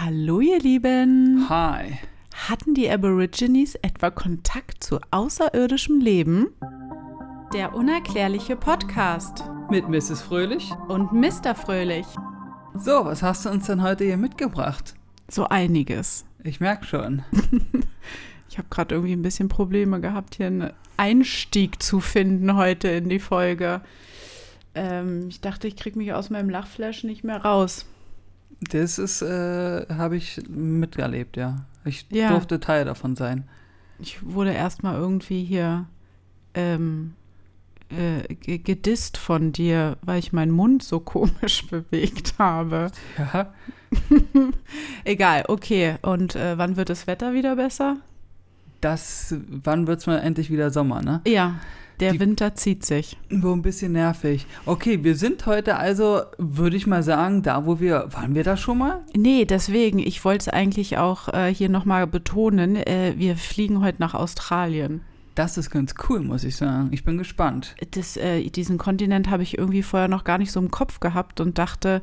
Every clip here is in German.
Hallo ihr Lieben. Hi. Hatten die Aborigines etwa Kontakt zu außerirdischem Leben? Der unerklärliche Podcast Mit Mrs. Fröhlich. und Mr. Fröhlich. So, was hast du uns denn heute hier mitgebracht? So einiges. Ich merke schon. Ich habe gerade irgendwie ein bisschen Probleme gehabt, hier einen Einstieg zu finden heute in die Folge. Ähm, ich dachte, ich kriege mich aus meinem Lachflash nicht mehr raus. Das ist, äh, habe ich miterlebt, ja. Ich Ja. durfte Teil davon sein. Ich wurde erstmal irgendwie hier ähm, äh, ge- gedisst von dir, weil ich meinen Mund so komisch bewegt habe. Ja. Egal, okay. Und äh, wann wird das Wetter wieder besser? Das, wann wird's mal endlich wieder Sommer, ne? Ja, der Die- Winter zieht sich. Wo ein bisschen nervig. Okay, wir sind heute also, würde ich mal sagen, da wo wir, waren wir da schon mal? Nee, deswegen, ich wollte es eigentlich auch äh, hier nochmal betonen. Äh, wir fliegen heute nach Australien. Das ist ganz cool, muss ich sagen. Ich bin gespannt. Das, äh, diesen Kontinent habe ich irgendwie vorher noch gar nicht so im Kopf gehabt und dachte,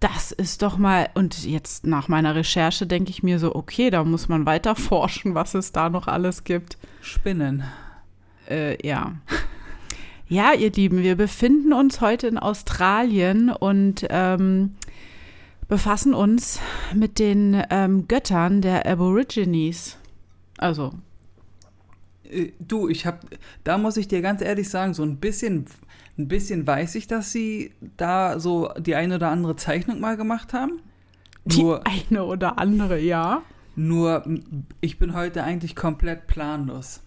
das ist doch mal. Und jetzt nach meiner Recherche denke ich mir so, okay, da muss man weiter forschen, was es da noch alles gibt. Spinnen. Äh, ja. Ja, ihr Lieben, wir befinden uns heute in Australien und ähm, befassen uns mit den ähm, Göttern der Aborigines. Also, Äh, Du, ich hab, da muss ich dir ganz ehrlich sagen, so ein bisschen, ein bisschen weiß ich, dass sie da so die eine oder andere Zeichnung mal gemacht haben. die Nur, eine oder andere, ja. nur, ich bin heute eigentlich komplett planlos.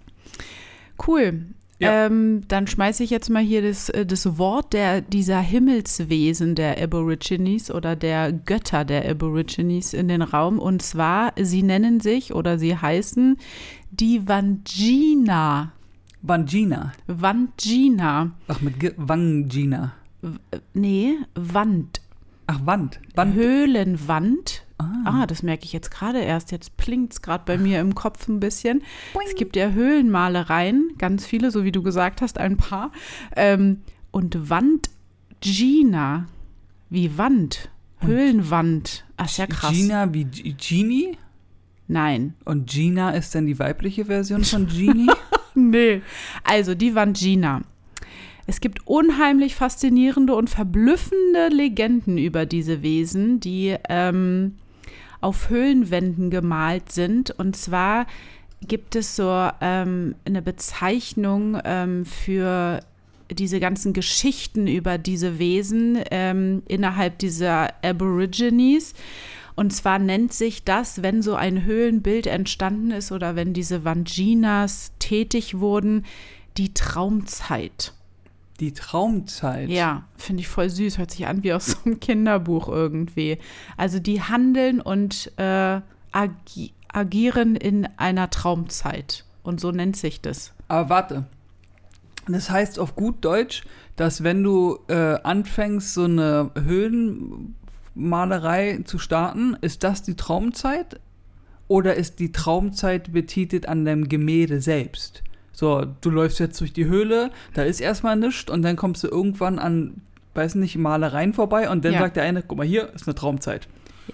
Cool. Ja. Ähm, dann schmeiße ich jetzt mal hier das, äh, das Wort der, dieser Himmelswesen der Aborigines oder der Götter der Aborigines in den Raum. Und zwar, sie nennen sich oder sie heißen die Vangina. Vangina. Vangina. Ach, mit G Vangina. W- Nee, Wand. Ach, Wand. Wand. Höhlenwand. Ah. Ah, das merke ich jetzt gerade erst. Jetzt blinkt es gerade bei mir im Kopf ein bisschen. Es gibt ja Höhlenmalereien, ganz viele, so wie du gesagt hast, ein paar. Ähm, und Wand Gina, wie Wand, Höhlenwand. Ach, ist ja krass. Gina wie G Genie? Nein. Und Gina ist dann die weibliche Version von Genie? Nee. Also die Wand Gina. Es gibt unheimlich faszinierende und verblüffende Legenden über diese Wesen, die ähm, auf Höhlenwänden gemalt sind. Und zwar gibt es so ähm, eine Bezeichnung ähm, für diese ganzen Geschichten über diese Wesen ähm, innerhalb dieser Aborigines. Und zwar nennt sich das, wenn so ein Höhlenbild entstanden ist oder wenn diese Vanginas tätig wurden, die Traumzeit. Die Traumzeit. Ja, finde ich voll süß. Hört sich an wie aus so einem Kinderbuch irgendwie. Also die handeln und äh, agi agieren in einer Traumzeit. Und so nennt sich das. Aber warte. Das heißt auf gut Deutsch, dass wenn du äh, anfängst, so eine Höhlenmalerei zu starten, ist das die Traumzeit? Oder ist die Traumzeit betitelt an deinem Gemälde selbst? So, du läufst jetzt durch die Höhle, da ist erstmal nichts und dann kommst du irgendwann an, weiß nicht, Malereien vorbei und dann Ja. sagt der eine, guck mal, hier ist eine Traumzeit.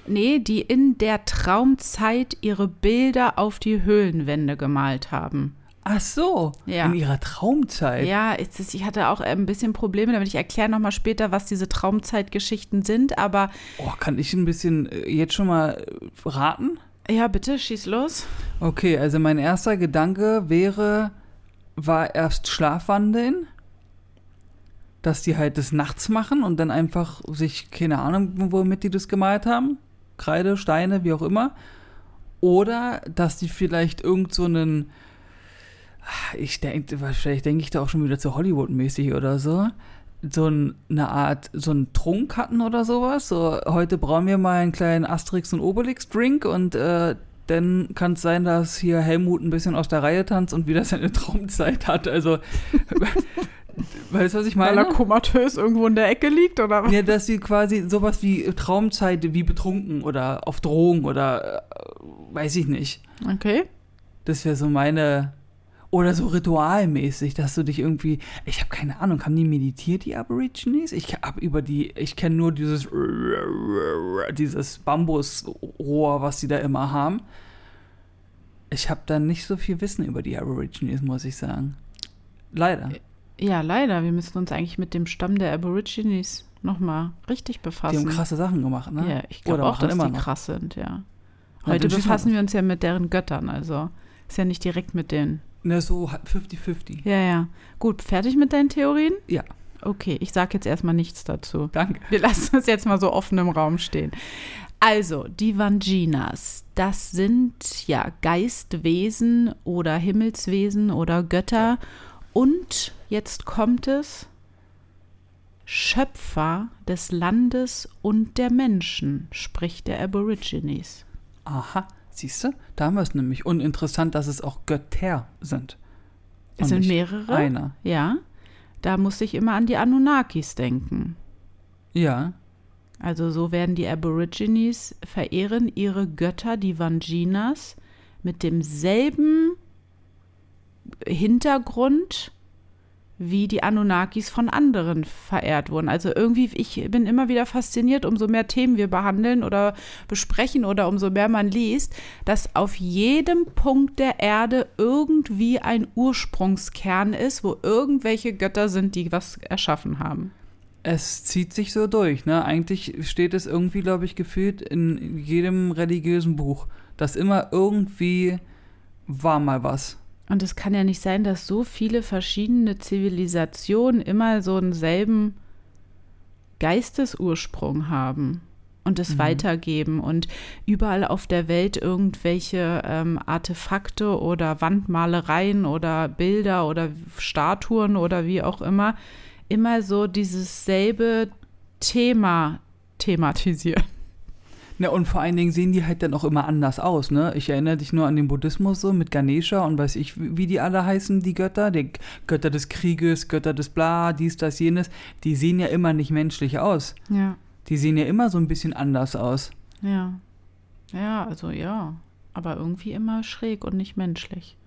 Nee, die in der Traumzeit ihre Bilder auf die Höhlenwände gemalt haben. Ach so, Ja. in ihrer Traumzeit. Ja, ist, ich hatte auch ein bisschen Probleme damit. Ich erkläre nochmal später, was diese Traumzeitgeschichten sind. Aber Oh, kann ich ein bisschen äh, jetzt schon mal äh, raten? ja, bitte, schieß los. Okay, also mein erster Gedanke wäre, war erst Schlafwandeln, dass die halt des Nachts machen und dann einfach sich, keine Ahnung, womit die das gemalt haben, Kreide, Steine, wie auch immer. Oder, dass die vielleicht irgend so einen, ich denke, wahrscheinlich denke ich da auch schon wieder zu Hollywood-mäßig oder so, so ein, eine Art, so einen Trunk hatten oder sowas. So, heute brauchen wir mal einen kleinen Asterix und Obelix-Drink und äh, dann kann es sein, dass hier Helmut ein bisschen aus der Reihe tanzt und wieder seine Traumzeit hat. Also, weißt du, was ich Weil meine? er komatös irgendwo in der Ecke liegt, oder was? Ja, dass sie quasi sowas wie Traumzeit, wie betrunken oder auf Drogen oder äh, weiß ich nicht. Okay. Das wäre so meine. Oder so ritualmäßig, dass du dich irgendwie. Ich habe keine Ahnung, haben die meditiert, die Aborigines? Ich habe über die. Ich kenne nur dieses. Dieses Rohr, was sie da immer haben. Ich habe da nicht so viel Wissen über die Aborigines, muss ich sagen. Leider. Ja, leider. Wir müssen uns eigentlich mit dem Stamm der Aborigines nochmal richtig befassen. Die haben krasse Sachen gemacht, ne? Ja, ich glaube auch, dass immer die noch. krass sind, ja. Heute befassen wir uns ja mit deren Göttern, also ist ja nicht direkt mit denen. Ne, so 50-50. Ja, ja. Gut, fertig mit deinen Theorien? Ja. Okay, ich sage jetzt erstmal nichts dazu. Danke. Wir lassen es jetzt mal so offen im Raum stehen. Also, die Vanginas, das sind ja Geistwesen oder Himmelswesen oder Götter. Und jetzt kommt es, Schöpfer des Landes und der Menschen, sprich der Aborigines. Aha, siehst du? Da haben wir es nämlich. Und interessant, dass es auch Götter sind. Es Und sind nicht mehrere. Einer. Ja, da muss ich immer an die Anunnakis denken. Ja. Also so werden die Aborigines verehren ihre Götter, die Vanginas, mit demselben Hintergrund, wie die Anunnakis von anderen verehrt wurden. Also irgendwie, ich bin immer wieder fasziniert, umso mehr Themen wir behandeln oder besprechen oder umso mehr man liest, dass auf jedem Punkt der Erde irgendwie ein Ursprungskern ist, wo irgendwelche Götter sind, die was erschaffen haben. Es zieht sich so durch, ne? Eigentlich steht es irgendwie, glaube ich, gefühlt in jedem religiösen Buch, dass immer irgendwie war mal was. Und es kann ja nicht sein, dass so viele verschiedene Zivilisationen immer so denselben Geistesursprung haben und es Mhm. weitergeben und überall auf der Welt irgendwelche ähm, Artefakte oder Wandmalereien oder Bilder oder Statuen oder wie auch immer immer so dieses selbe Thema thematisieren. Ne, und vor allen Dingen sehen die halt dann auch immer anders aus, ne? Ich erinnere dich nur an den Buddhismus so mit Ganesha und weiß ich, wie die alle heißen, die Götter, die Götter des Krieges, Götter des Bla, dies, das, jenes, die sehen ja immer nicht menschlich aus. Ja, Die sehen ja immer so ein bisschen anders aus. ja. Ja, also ja. Aber irgendwie immer schräg und nicht menschlich.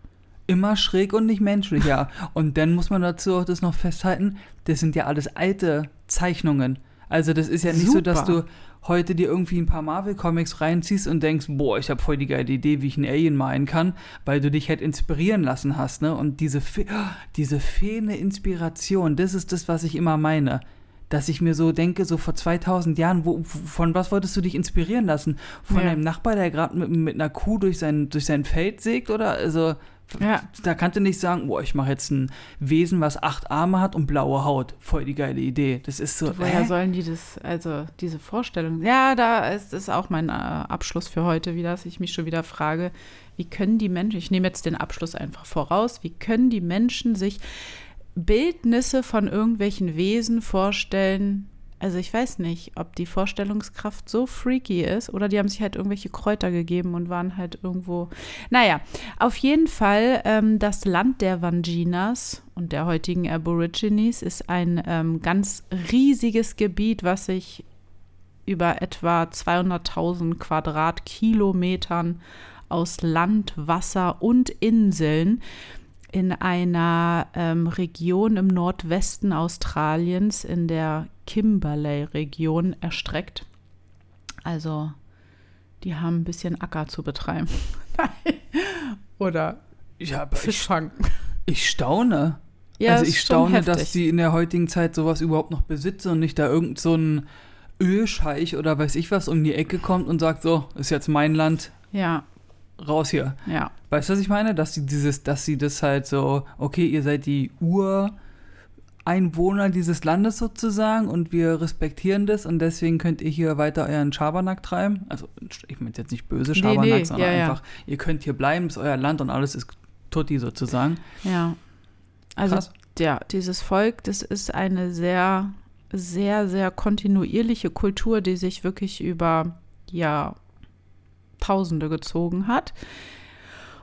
Immer schräg und nicht menschlich, ja. Und dann muss man dazu auch das noch festhalten, das sind ja alles alte Zeichnungen. Also das ist ja nicht so, dass Super. du heute dir irgendwie ein paar Marvel-Comics reinziehst und denkst, boah, ich habe voll die geile Idee, wie ich einen Alien malen kann, weil du dich halt inspirieren lassen hast, ne? Und diese, fe diese fehlende Inspiration, das ist das, was ich immer meine. Dass ich mir so denke, so vor 2000 Jahren, wo, von was wolltest du dich inspirieren lassen? Von Ja. einem Nachbar, der gerade mit, mit einer Kuh durch sein, durch sein Feld sägt? Oder also, Ja. da kannst du nicht sagen, boah, ich mache jetzt ein Wesen, was acht Arme hat und blaue Haut. Voll die geile Idee. Das ist so. Woher hä? sollen die das, also diese Vorstellung? Ja, da ist, ist auch mein äh, Abschluss für heute wieder, dass ich mich schon wieder frage, wie können die Menschen, ich nehme jetzt den Abschluss einfach voraus, wie können die Menschen sich Bildnisse von irgendwelchen Wesen vorstellen? Also ich weiß nicht, ob die Vorstellungskraft so freaky ist oder die haben sich halt irgendwelche Kräuter gegeben und waren halt irgendwo. Naja, auf jeden Fall, ähm, das Land der Vanginas und der heutigen Aborigines ist ein ähm, ganz riesiges Gebiet, was sich über etwa 200.000 Quadratkilometern aus Land, Wasser und Inseln in einer ähm, Region im Nordwesten Australiens, in der Kimberley-Region, erstreckt. Also, die haben ein bisschen Acker zu betreiben. Oder Ja, aber ich, Fischfang. ich staune. Ja, also ich staune, dass die in der heutigen Zeit sowas überhaupt noch besitzen und nicht da irgend so ein Ölscheich oder weiß ich was um die Ecke kommt und sagt, so, ist jetzt mein Land, Ja, raus hier. ja. Weißt du, was ich meine? Dass sie dieses, dass sie das halt so, okay, ihr seid die Ureinwohner dieses Landes sozusagen und wir respektieren das und deswegen könnt ihr hier weiter euren Schabernack treiben. Also ich meine jetzt nicht böse Nee, Schabernack, nee, sondern ja, ja. einfach, ihr könnt hier bleiben, ist euer Land und alles ist tutti sozusagen. Ja. Also Krass. ja, dieses Volk, das ist eine sehr, sehr, sehr kontinuierliche Kultur, die sich wirklich über Jahrtausende gezogen hat.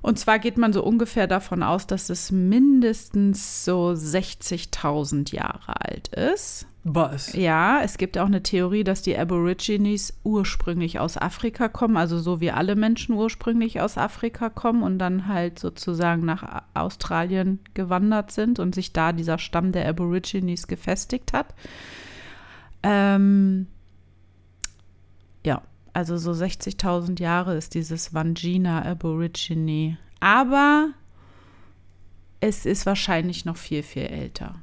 Und zwar geht man so ungefähr davon aus, dass es mindestens so 60.000 Jahre alt ist. Was? Ja, es gibt auch eine Theorie, dass die Aborigines ursprünglich aus Afrika kommen, also so wie alle Menschen ursprünglich aus Afrika kommen und dann halt sozusagen nach Australien gewandert sind und sich da dieser Stamm der Aborigines gefestigt hat. Ähm, also so 60.000 Jahre ist dieses Vangina Aborigine. Aber es ist wahrscheinlich noch viel, viel älter.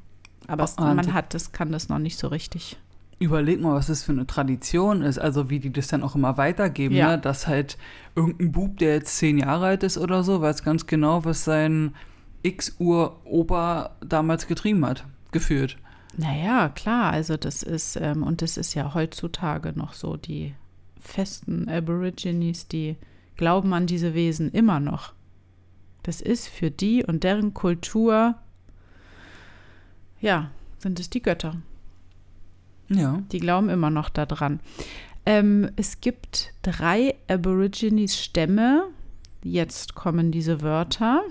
Aber es, man hat das, kann das noch nicht so richtig. Überleg mal, was das für eine Tradition ist, also wie die das dann auch immer weitergeben, Ja. ne? dass halt irgendein Bub, der jetzt zehn Jahre alt ist oder so, weiß ganz genau, was sein X-Uhr-Opa damals getrieben hat, geführt. Naja, klar, also das ist, ähm, und das ist ja heutzutage noch so, die festen Aborigines, die glauben an diese Wesen immer noch. Das ist für die und deren Kultur, ja, sind es die Götter. Ja. Die glauben immer noch daran. Ähm, es gibt drei Aborigines-Stämme. Jetzt kommen diese Wörter.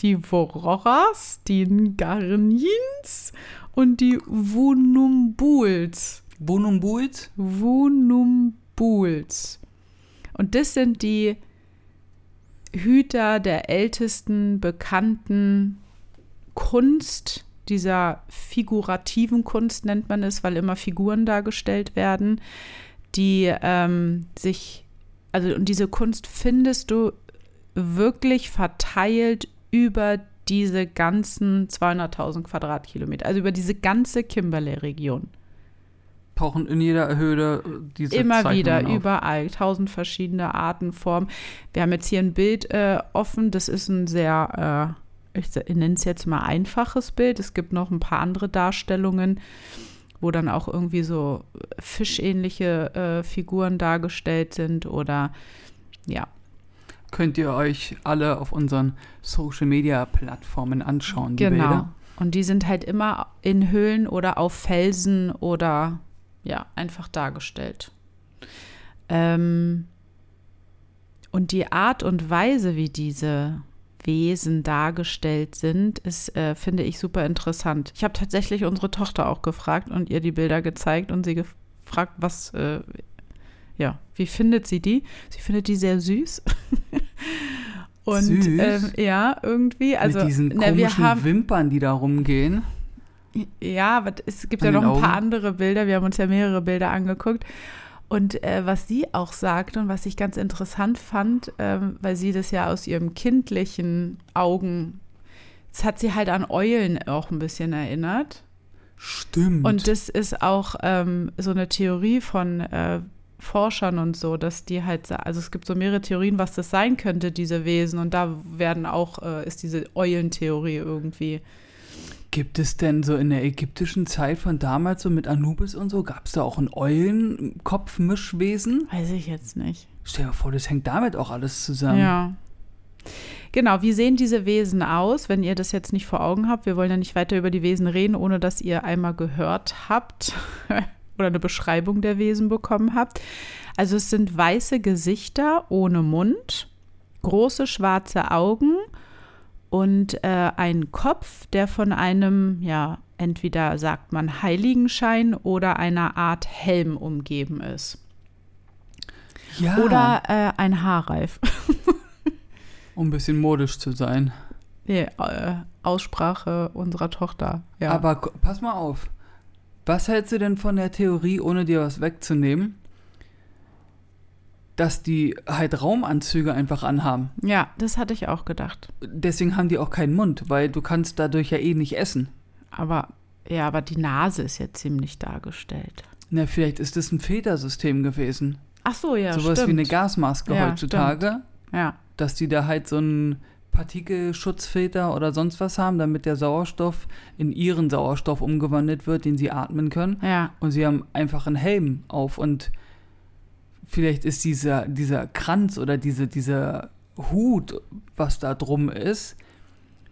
Die Wororas, die Ngarniens und die Wunumbuls. Bonumbuit? Wunumbuls. Und das sind die Hüter der ältesten bekannten Kunst, dieser figurativen Kunst nennt man es, weil immer Figuren dargestellt werden, die ähm, sich, also und diese Kunst findest du wirklich verteilt über diese ganzen 200.000 Quadratkilometer, also über diese ganze Kimberley-Region. Tauchen in jeder Höhle diese Immer Zeichnungen wieder, auf. überall, tausend verschiedene Arten, Formen. Wir haben jetzt hier ein Bild äh, offen, das ist ein sehr, äh, ich, nenne es jetzt mal einfaches Bild. Es gibt noch ein paar andere Darstellungen, wo dann auch irgendwie so fischähnliche äh, Figuren dargestellt sind oder ja, Könnt ihr euch alle auf unseren Social-Media-Plattformen anschauen, die genau. Bilder. Und die sind halt immer in Höhlen oder auf Felsen oder ja, einfach dargestellt. Ähm, und die Art und Weise, wie diese Wesen dargestellt sind, ist, äh, finde ich, super interessant. Ich habe tatsächlich unsere Tochter auch gefragt und ihr die Bilder gezeigt und sie gefragt, was, äh, ja, wie findet sie die? Sie findet die sehr süß. und Süß? Ähm, ja, irgendwie. Also, Mit diesen na, komischen haben, Wimpern, die da rumgehen. Ja, aber es gibt An ja noch ein paar Augen? andere Bilder. Wir haben uns ja mehrere Bilder angeguckt. Und äh, was sie auch sagte und was ich ganz interessant fand, ähm, weil sie das ja aus ihrem kindlichen Augen, das hat sie halt an Eulen auch ein bisschen erinnert. Stimmt. Und das ist auch ähm, so eine Theorie von äh, Forschern und so, dass die halt, also es gibt so mehrere Theorien, was das sein könnte, diese Wesen. Und da werden auch, äh, ist diese Eulentheorie irgendwie. Gibt es denn so in der ägyptischen Zeit von damals, so mit Anubis und so, gab es da auch ein Eulenkopfmischwesen? Weiß ich jetzt nicht. Stell dir vor, das hängt damit auch alles zusammen. Ja. Genau, wie sehen diese Wesen aus, wenn ihr das jetzt nicht vor Augen habt? Wir wollen ja nicht weiter über die Wesen reden, ohne dass ihr einmal gehört habt oder eine Beschreibung der Wesen bekommen habt. Also es sind weiße Gesichter ohne Mund, große schwarze Augen und äh, ein Kopf, der von einem, ja, entweder sagt man Heiligenschein oder einer Art Helm umgeben ist. Ja, Oder äh, ein Haarreif. um ein bisschen modisch zu sein. Nee, äh, Aussprache unserer Tochter. Ja. Aber pass mal auf. Was hältst du denn von der Theorie, ohne dir was wegzunehmen, dass die halt Raumanzüge einfach anhaben? ja, das hatte ich auch gedacht. Deswegen haben die auch keinen Mund, weil du kannst dadurch ja eh nicht essen. Aber ja, aber die Nase ist ja ziemlich dargestellt. Na, vielleicht ist das ein Filtersystem gewesen. Ach so, ja, Sowas stimmt. wie eine Gasmaske Ja, heutzutage. Ja, Dass die da halt so einen Partikelschutzfilter oder sonst was haben, damit der Sauerstoff in ihren Sauerstoff umgewandelt wird, den sie atmen können. ja, Und sie haben einfach einen Helm auf und vielleicht ist dieser, dieser Kranz oder diese, dieser Hut, was da drum ist,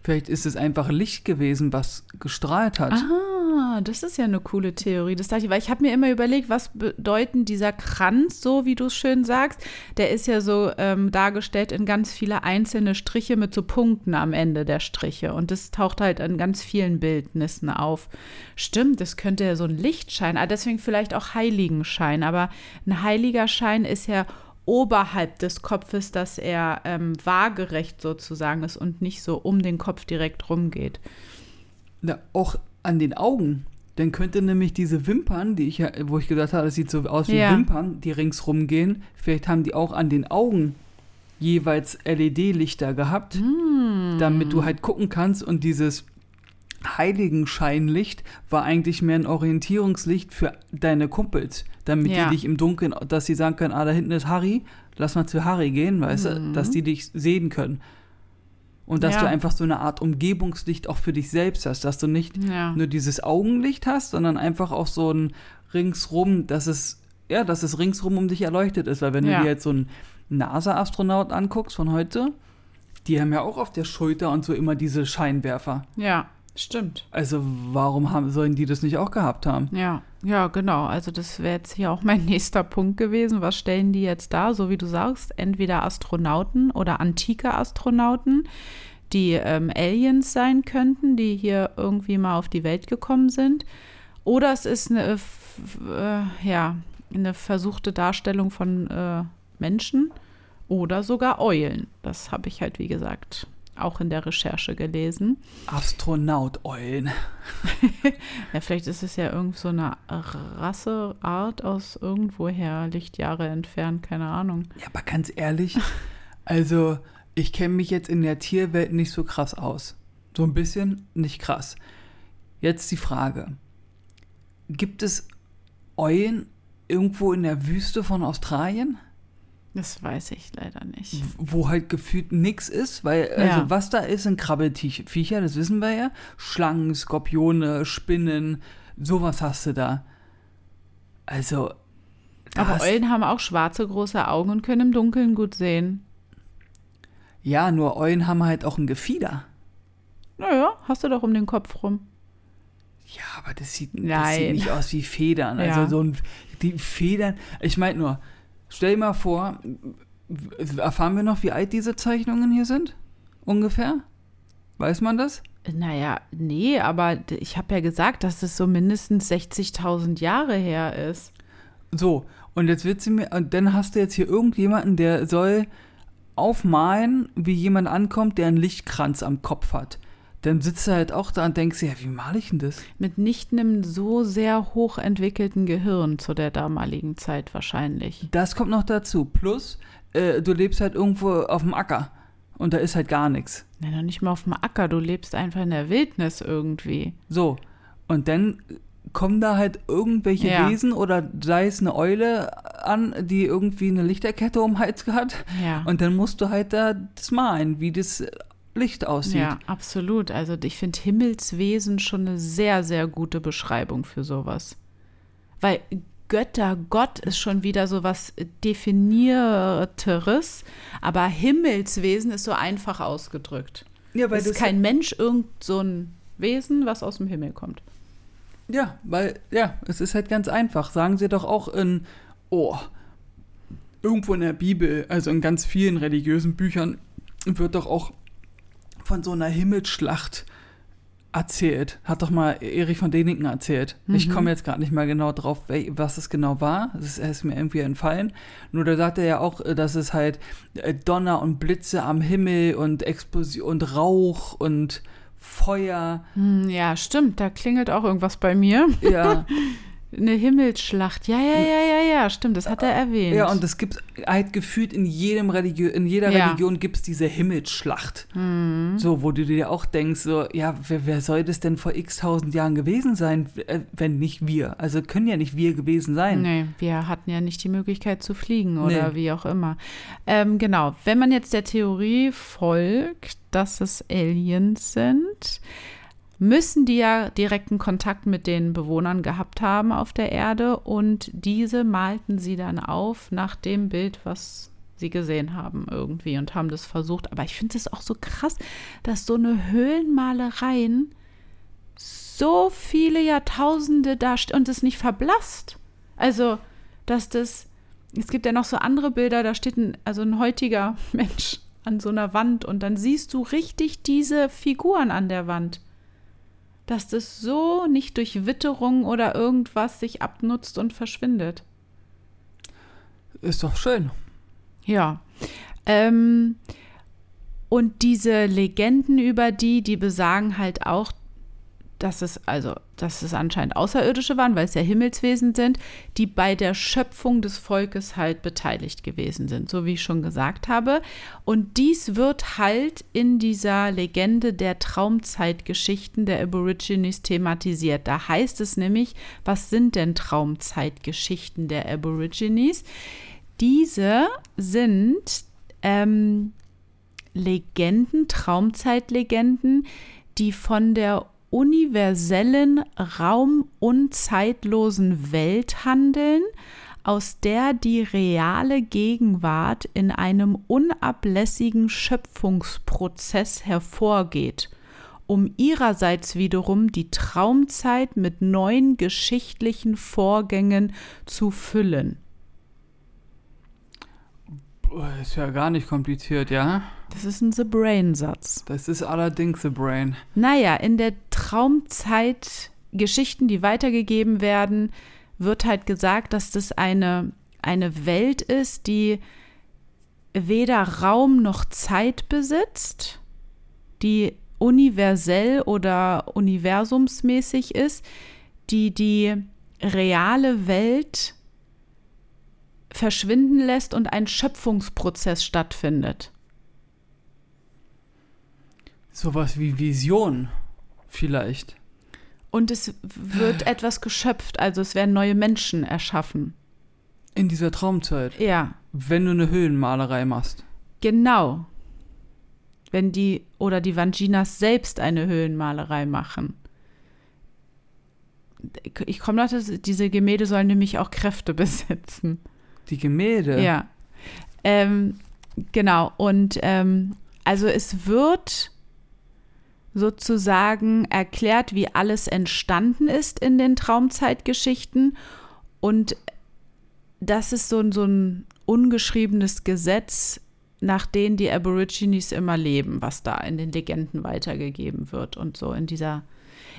vielleicht ist es einfach Licht gewesen, was gestrahlt hat. Ah, das ist ja eine coole Theorie. Das dachte ich, weil ich habe mir immer überlegt, was bedeuten dieser Kranz, so wie du es schön sagst. Der ist ja so ähm, dargestellt in ganz viele einzelne Striche mit so Punkten am Ende der Striche. Und das taucht halt in ganz vielen Bildnissen auf. Stimmt, das könnte ja so ein Lichtschein, ah, deswegen vielleicht auch Heiligenschein. Aber ein heiliger Schein ist ja oberhalb des Kopfes, dass er ähm, waagerecht sozusagen ist und nicht so um den Kopf direkt rumgeht. Na, auch an den Augen. Dann könnte nämlich diese Wimpern, die ich wo ich gesagt habe, das sieht so aus wie Ja. Wimpern, die ringsrum gehen, vielleicht haben die auch an den Augen jeweils LED-Lichter gehabt, Hm. damit du halt gucken kannst und dieses Heiligenscheinlicht war eigentlich mehr ein Orientierungslicht für deine Kumpels, damit Ja. die dich im Dunkeln, dass sie sagen können, ah, da hinten ist Harry, lass mal zu Harry gehen, weißt du, dass die dich sehen können. Und dass. Ja. du einfach so eine Art Umgebungslicht auch für dich selbst hast, dass du nicht Ja. nur dieses Augenlicht hast, sondern einfach auch so ein ringsrum, dass es, ja, dass es ringsrum um dich erleuchtet ist. Weil wenn Ja. du dir jetzt so einen NASA-Astronaut anguckst von heute, die haben ja auch auf der Schulter und so immer diese Scheinwerfer. ja, stimmt. Also warum haben, sollen die das nicht auch gehabt haben? Ja, ja, genau. Also das wäre jetzt hier auch mein nächster Punkt gewesen. Was stellen die jetzt da? So wie du sagst, entweder Astronauten oder antike Astronauten, die ähm, Aliens sein könnten, die hier irgendwie mal auf die Welt gekommen sind. Oder es ist eine, äh, ja, eine versuchte Darstellung von äh, Menschen oder sogar Eulen. Das habe ich halt, wie gesagt, auch in der Recherche gelesen. Astronaut-Eulen. Ja, vielleicht ist es ja irgend so eine Rasseart aus irgendwoher Lichtjahre entfernt, keine Ahnung. Ja, aber ganz ehrlich, also ich kenne mich jetzt in der Tierwelt nicht so krass aus. So ein bisschen, nicht krass. Jetzt die Frage. Gibt es Eulen irgendwo in der Wüste von Australien, Das weiß ich leider nicht. wo halt gefühlt nichts ist? Weil, also Ja. was da ist, sind Krabbelviecher, das wissen wir ja. Schlangen, Skorpione, Spinnen, sowas hast du da. Also, da Aber Eulen haben auch schwarze große Augen und können im Dunkeln gut sehen. ja, nur Eulen haben halt auch ein Gefieder. Naja, hast du doch um den Kopf rum. Ja, aber das sieht, das sieht nicht aus wie Federn. Also Ja. so ein, die Federn. Ich meine nur, stell dir mal vor, erfahren wir noch, wie alt diese Zeichnungen hier sind? Ungefähr? Weiß man das? Naja, nee, aber ich habe ja gesagt, dass es so mindestens 60.000 Jahre her ist. So, und jetzt wird sie mir, und dann hast du jetzt hier irgendjemanden, der soll aufmalen, wie jemand ankommt, der einen Lichtkranz am Kopf hat. Dann sitzt er halt auch da und denkst, ja, wie male ich denn das? Mit nicht einem so sehr hochentwickelten Gehirn zu der damaligen Zeit wahrscheinlich. Das kommt noch dazu. Plus, äh, du lebst halt irgendwo auf dem Acker und da ist halt gar nichts. Nein, noch nicht mal auf dem Acker, du lebst einfach in der Wildnis irgendwie. So, und dann kommen da halt irgendwelche Ja. Wesen oder sei es eine Eule an, die irgendwie eine Lichterkette um den Hals hat. Ja. Und dann musst du halt da das malen, wie das Licht aussieht. Ja, absolut. Also ich finde Himmelswesen schon eine sehr, sehr gute Beschreibung für sowas. Weil Götter, Gott ist schon wieder so was Definierteres, aber Himmelswesen ist so einfach ausgedrückt. Ja, weil Es ist kein Mensch, irgend so ein Wesen, was aus dem Himmel kommt. ja, weil, ja, es ist halt ganz einfach. Sagen sie doch auch in, oh, irgendwo in der Bibel, also in ganz vielen religiösen Büchern, wird doch auch von so einer Himmelsschlacht erzählt. Hat doch mal Erich von Däniken erzählt. Ich Mhm. komme jetzt gerade nicht mehr genau drauf, was es genau war. Ist, ist mir irgendwie entfallen. Nur da sagt er ja auch, äh, dass es halt äh, Donner und Blitze am Himmel und Explosion und Rauch und Feuer. Hm, ja, stimmt, da klingelt auch irgendwas bei mir. Ja, Eine Himmelsschlacht. Ja, ja, ja, ja, ja, stimmt, das hat er erwähnt. ja und es gibt halt gefühlt in jedem Religion, in jeder Ja. Religion gibt es diese Himmelsschlacht. Mhm. So, wo du dir auch denkst, so, ja, wer, wer soll das denn vor x tausend Jahren gewesen sein, äh, wenn nicht wir? Also können ja nicht wir gewesen sein. Nee, wir hatten ja nicht die Möglichkeit zu fliegen oder Nee. wie auch immer. Ähm, genau, wenn man jetzt der Theorie folgt, dass es Aliens sind, müssen die ja direkten Kontakt mit den Bewohnern gehabt haben auf der Erde und diese malten sie dann auf nach dem Bild, was sie gesehen haben irgendwie und haben das versucht. Aber ich finde es auch so krass, dass so eine Höhlenmalereien so viele Jahrtausende da und es nicht verblasst. Also, dass das, es gibt ja noch so andere Bilder, da steht ein, also ein heutiger Mensch an so einer Wand und dann siehst du richtig diese Figuren an der Wand. Dass das so nicht durch Witterung oder irgendwas sich abnutzt und verschwindet. Ist doch schön. Ja. Ähm, und diese Legenden über die, die besagen halt auch, dass es also, dass es anscheinend Außerirdische waren, weil es ja Himmelswesen sind, die bei der Schöpfung des Volkes halt beteiligt gewesen sind, so wie ich schon gesagt habe. Und dies wird halt in dieser Legende der Traumzeitgeschichten der Aborigines thematisiert. Da heißt es nämlich, was sind denn Traumzeitgeschichten der Aborigines? Diese sind ähm, Legenden, Traumzeitlegenden, die von der universellen, raum- und zeitlosen Welt handeln, aus der die reale Gegenwart in einem unablässigen Schöpfungsprozess hervorgeht, um ihrerseits wiederum die Traumzeit mit neuen geschichtlichen Vorgängen zu füllen. Ist ja gar nicht kompliziert, ja? Das ist ein The Brain-Satz. Das ist allerdings The Brain. Naja, in der Traumzeit Geschichten, die weitergegeben werden, wird halt gesagt, dass das eine, eine Welt ist, die weder Raum noch Zeit besitzt, die universell oder universumsmäßig ist, die die reale Welt verschwinden lässt und ein Schöpfungsprozess stattfindet. Sowas wie Vision vielleicht. Und es wird etwas geschöpft, also es werden neue Menschen erschaffen. In dieser Traumzeit. Ja. Wenn du eine Höhlenmalerei machst. Genau. Wenn die oder die Vanginas selbst eine Höhlenmalerei machen. Ich komme noch, diese Gemälde sollen nämlich auch Kräfte besitzen. Die Gemälde? Ja. Ähm, genau. Und ähm, also es wird sozusagen erklärt, wie alles entstanden ist in den Traumzeitgeschichten. Und das ist so, so ein ungeschriebenes Gesetz, nach dem die Aborigines immer leben, was da in den Legenden weitergegeben wird und so in dieser.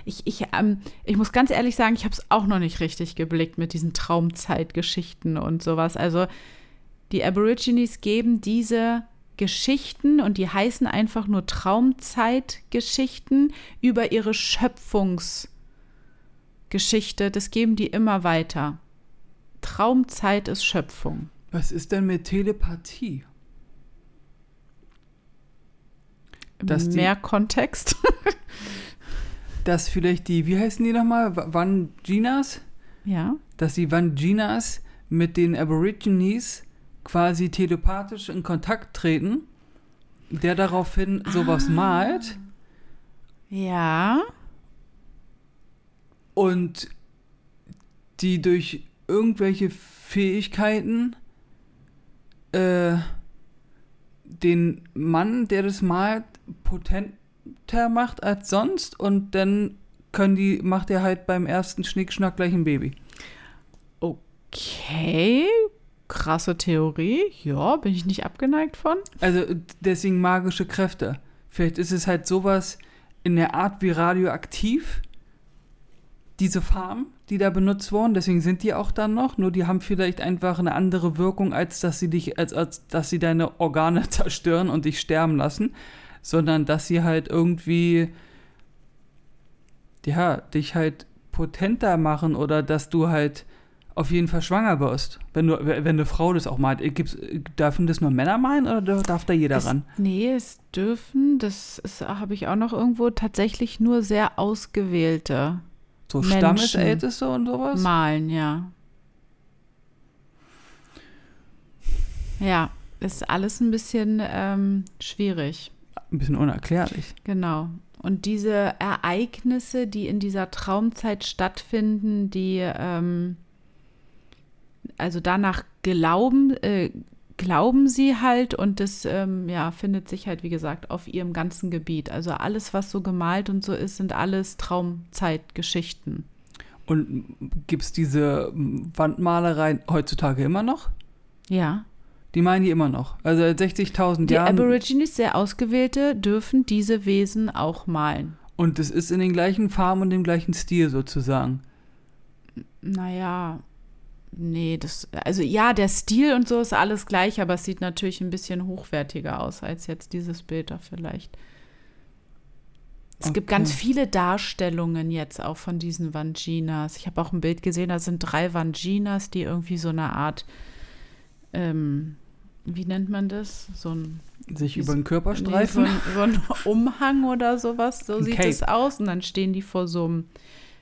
Ich, ich, ähm, ich muss ganz ehrlich sagen, ich habe es auch noch nicht richtig geblickt mit diesen Traumzeitgeschichten und sowas. Also die Aborigines geben diese Geschichten und die heißen einfach nur Traumzeitgeschichten über ihre Schöpfungsgeschichte. Das geben die immer weiter. Traumzeit ist Schöpfung. Was ist denn mit Telepathie? Dass Mehr die, Kontext. dass vielleicht die, wie heißen die nochmal? Vanginas? Ja. Dass die Vanginas mit den Aborigines quasi telepathisch in Kontakt treten, der daraufhin sowas ah. malt. Ja. Und die durch irgendwelche Fähigkeiten äh, den Mann, der das malt, potenter macht als sonst und dann können die, macht er halt beim ersten Schnickschnack gleich ein Baby. Okay, krasse Theorie. Ja, bin ich nicht abgeneigt von. Also deswegen magische Kräfte. Vielleicht ist es halt sowas in der Art wie radioaktiv, diese Farben, die da benutzt wurden. Deswegen sind die auch dann noch. Nur die haben vielleicht einfach eine andere Wirkung, als dass sie dich, als, als dass sie deine Organe zerstören und dich sterben lassen. Sondern dass sie halt irgendwie ja, dich halt potenter machen oder dass du halt auf jeden Fall schwanger wirst. Wenn, du, wenn eine Frau das auch malt. Gibt's, dürfen das nur Männer malen oder darf da jeder es, ran? Nee, es dürfen, das habe ich auch noch irgendwo, tatsächlich nur sehr ausgewählte. So Stammesälteste und sowas? Malen, ja. Ja, ist alles ein bisschen ähm, schwierig. Ein bisschen unerklärlich. Genau. Und diese Ereignisse, die in dieser Traumzeit stattfinden, die ähm, also danach glauben, äh, glauben sie halt und das ähm, ja, findet sich halt, wie gesagt, auf ihrem ganzen Gebiet. Also alles, was so gemalt und so ist, sind alles Traumzeitgeschichten. Und gibt es diese Wandmalereien heutzutage immer noch? Ja. Die meinen die immer noch. Also 60.000 Die Aborigines, sehr ausgewählte, dürfen diese Wesen auch malen. Und es ist in den gleichen Farben und dem gleichen Stil sozusagen. Naja, Nee, das, also ja, der Stil und so ist alles gleich, aber es sieht natürlich ein bisschen hochwertiger aus als jetzt dieses Bild da vielleicht. Es gibt Okay. ganz viele Darstellungen jetzt auch von diesen Vanginas. Ich habe auch ein Bild gesehen, da sind drei Vanginas, die irgendwie so eine Art, ähm, wie nennt man das? So ein, Sich über den Körper nee, so, streifen. ein, so ein Umhang oder sowas. So Ein sieht es aus. Und dann stehen die vor so einem,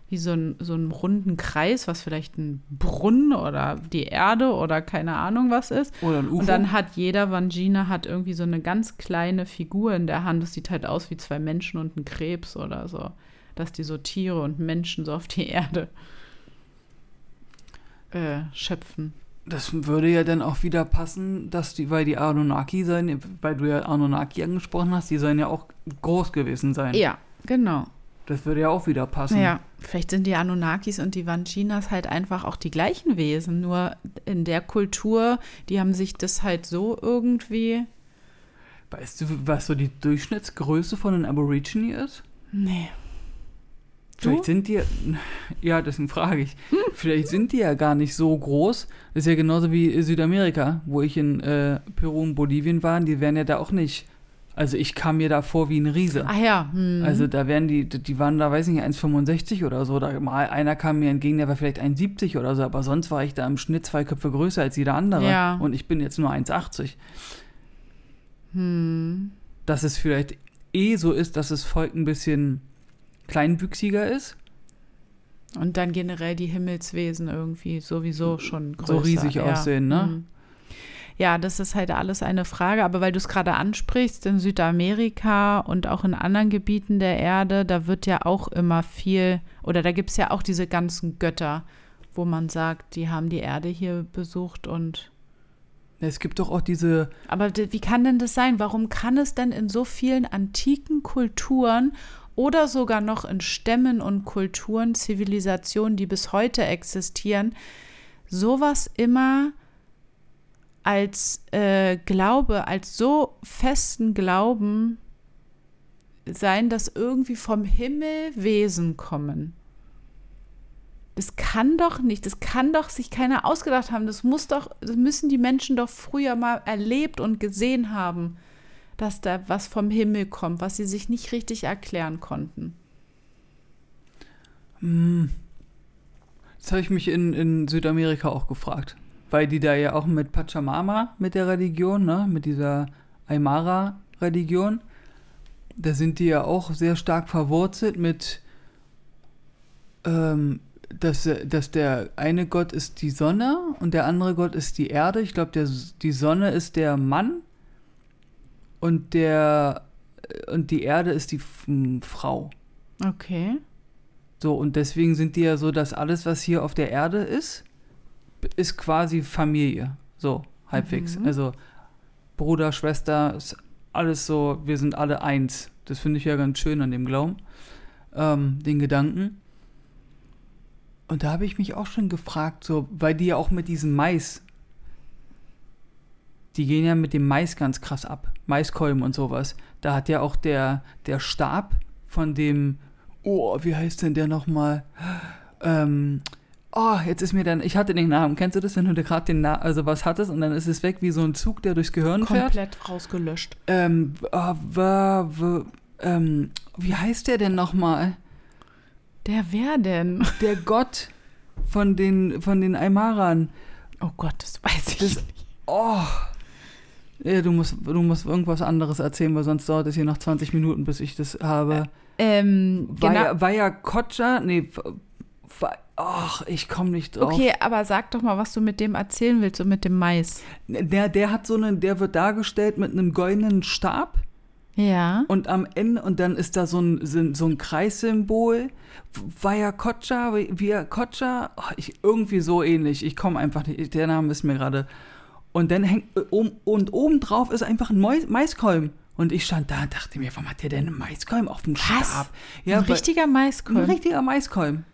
wie so, ein, so einem runden Kreis, was vielleicht ein Brunnen oder die Erde oder keine Ahnung was ist. Oder ein UFO. Und dann hat jeder Vangina hat irgendwie so eine ganz kleine Figur in der Hand. Das sieht halt aus wie zwei Menschen und ein Krebs oder so. Dass die so Tiere und Menschen so auf die Erde äh, schöpfen. Das würde ja dann auch wieder passen, dass die, weil die Anunnaki sein, weil du ja Anunnaki angesprochen hast, die sollen ja auch groß gewesen sein. Ja, genau. Das würde ja auch wieder passen. Ja, vielleicht sind die Anunnakis und die Vanginas halt einfach auch die gleichen Wesen. Nur in der Kultur, die haben sich das halt so irgendwie. Weißt du, was so die Durchschnittsgröße von einem Aborigine ist? Nee. Vielleicht Du? sind die, ja, deswegen frage ich. Vielleicht sind die ja gar nicht so groß. Das ist ja genauso wie Südamerika, wo ich in äh, Peru und Bolivien war. Die wären ja da auch nicht. Also ich kam mir da vor wie ein Riese. Ach ja. Hm. Also da wären die, die waren da, weiß ich nicht, 1,65 oder so. Da mal einer kam mir entgegen, der war vielleicht 1,70 oder so, aber sonst war ich da im Schnitt zwei Köpfe größer als jeder andere. Ja. Und ich bin jetzt nur 1,80. hm. Dass es vielleicht eh so ist, dass das Volk ein bisschen kleinwüchsiger ist. Und dann generell die Himmelswesen irgendwie sowieso schon größer. So riesig ja. aussehen, ne? Mhm. Ja, das ist halt alles eine Frage. Aber weil du es gerade ansprichst, in Südamerika und auch in anderen Gebieten der Erde, da wird ja auch immer viel, oder da gibt es ja auch diese ganzen Götter, wo man sagt, die haben die Erde hier besucht und. Es gibt doch auch diese, Aber wie kann denn das sein? Warum kann es denn in so vielen antiken Kulturen oder sogar noch in Stämmen und Kulturen, Zivilisationen, die bis heute existieren, sowas immer als äh, Glaube, als so festen Glauben sein, dass irgendwie vom Himmel Wesen kommen? Das kann doch nicht, das kann doch sich keiner ausgedacht haben. Das muss doch, das müssen die Menschen doch früher mal erlebt und gesehen haben, dass da was vom Himmel kommt, was sie sich nicht richtig erklären konnten. hm, das habe ich mich in, in Südamerika auch gefragt. Weil die da ja auch mit Pachamama, mit der Religion, ne, mit dieser Aymara-Religion, da sind die ja auch sehr stark verwurzelt mit, ähm, dass, dass der eine Gott ist die Sonne und der andere Gott ist die Erde. Ich glaube, der- die Sonne ist der Mann und, der, und die Erde ist die m, Frau. Okay. So, und deswegen sind die ja so, dass alles, was hier auf der Erde ist, ist quasi Familie. So, halbwegs. Mhm. Also Bruder, Schwester, ist alles so, wir sind alle eins. Das finde ich ja ganz schön an dem Glauben, ähm, den Gedanken. Und da habe ich mich auch schon gefragt, so, weil die ja auch mit diesem Mais, die gehen ja mit dem Mais ganz krass ab. Maiskolben und sowas. Da hat ja auch der, der Stab von dem, oh, wie heißt denn der nochmal? Ähm, oh, jetzt ist mir dann, ich hatte den Namen. Kennst du das, wenn du da gerade den Namen, also was hattest und dann ist es weg wie so ein Zug, der durchs Gehirn fährt? Komplett rausgelöscht. Ähm, wa- wa- ähm, wie heißt der denn nochmal? Der wer denn? Der Gott von den, von den Aymaran. Oh Gott, das weiß ich Das- nicht. Oh. Ja, du musst, du musst irgendwas anderes erzählen, weil sonst dauert es hier noch 20 Minuten, bis ich das habe. Ähm, genau. Vaya, Vaya Kocha? Nee, ach, ich komme nicht drauf. Okay, aber sag doch mal, was du mit dem erzählen willst und mit dem Mais. Der, der hat so einen, der wird dargestellt mit einem goldenen Stab Ja. und am Ende, und dann ist da so ein, so ein Kreissymbol. Vaya Kocha, Via Kocha, oh, ich, irgendwie so ähnlich. Ich komme einfach nicht, der Name ist mir gerade. Und dann hängt, äh, um, und obendrauf ist einfach ein Mais Maiskolben. Und ich stand da und dachte mir, warum hat der denn einen Maiskolben auf dem Was? Stab? ein richtiger ein Maiskolben. richtiger Maiskolben.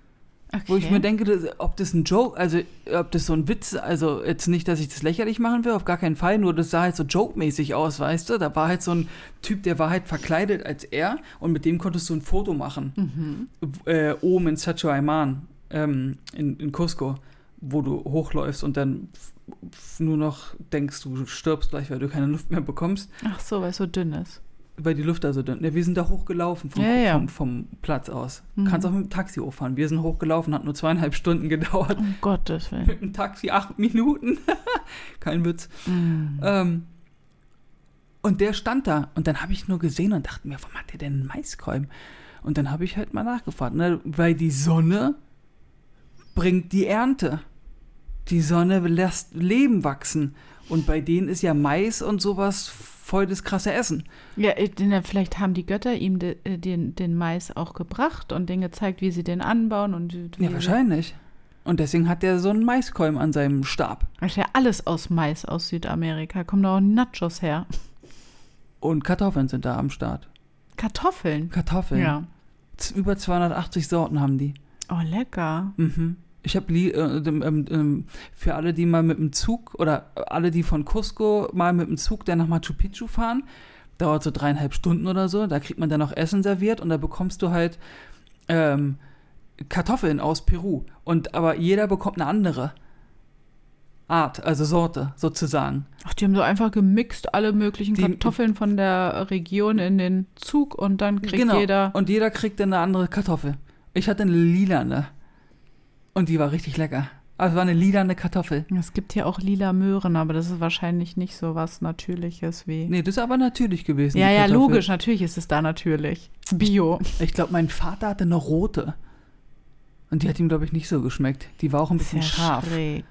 Okay. Wo ich mir denke, das, ob das ein Joke, also ob das so ein Witz, also jetzt nicht, dass ich das lächerlich machen will, auf gar keinen Fall, nur das sah halt so joke-mäßig aus, weißt du? Da war halt so ein Typ, der war halt verkleidet als er und mit dem konntest du ein Foto machen. Mhm. Äh, oben in Sacsayhuaman, ähm, in, in Cusco, wo du hochläufst und dann nur noch denkst, du stirbst gleich, weil du keine Luft mehr bekommst. Ach so, weil es so dünn ist. Weil die Luft da so dünn. Ne, wir sind da hochgelaufen vom, Ja, ja. vom, vom Platz aus. Mhm. Kannst auch mit dem Taxi hochfahren. Wir sind hochgelaufen, hat nur zweieinhalb Stunden gedauert. Um Gottes Willen. Mit dem Taxi acht Minuten. Kein Witz. Mhm. Ähm, und der stand da und dann habe ich nur gesehen und dachte mir, warum hat der denn einen Maiskolben? Und dann habe ich halt mal nachgefragt, ne? weil die Sonne bringt die Ernte. Die Sonne lässt Leben wachsen. Und bei denen ist ja Mais und sowas voll das krasse Essen. Ja, äh, denn vielleicht haben die Götter ihm de, äh, den, den Mais auch gebracht und denen gezeigt, wie sie den anbauen und Ja, wahrscheinlich. Und deswegen hat der so einen Maiskolben an seinem Stab. Das ist ja alles aus Mais aus Südamerika. Kommen da auch Nachos her. Und Kartoffeln sind da am Start. Kartoffeln. Kartoffeln. Ja. Über 280 Sorten haben die. Oh, lecker. Mhm. Ich habe äh, ähm, ähm, für alle, die mal mit dem Zug oder alle, die von Cusco mal mit dem Zug dann nach Machu Picchu fahren, dauert so dreieinhalb Stunden oder so. Da kriegt man dann noch Essen serviert und da bekommst du halt ähm, Kartoffeln aus Peru. Und aber jeder bekommt eine andere Art, also Sorte sozusagen. Ach, die haben so einfach gemixt alle möglichen Die- Kartoffeln von der Region in den Zug und dann kriegt genau. jeder. Und jeder kriegt dann eine andere Kartoffel. Ich hatte eine lilane. Und die war richtig lecker. Also es war eine lilane Kartoffel. Es gibt hier auch lila Möhren, aber das ist wahrscheinlich nicht so was Natürliches wie. Nee, das ist aber natürlich gewesen. ja, ja, logisch, natürlich ist es da natürlich. Bio. Ich glaube, mein Vater hatte eine rote. Und die hat ihm, glaube ich, nicht so geschmeckt. Die war auch ein bisschen Sehr scharf. schräg.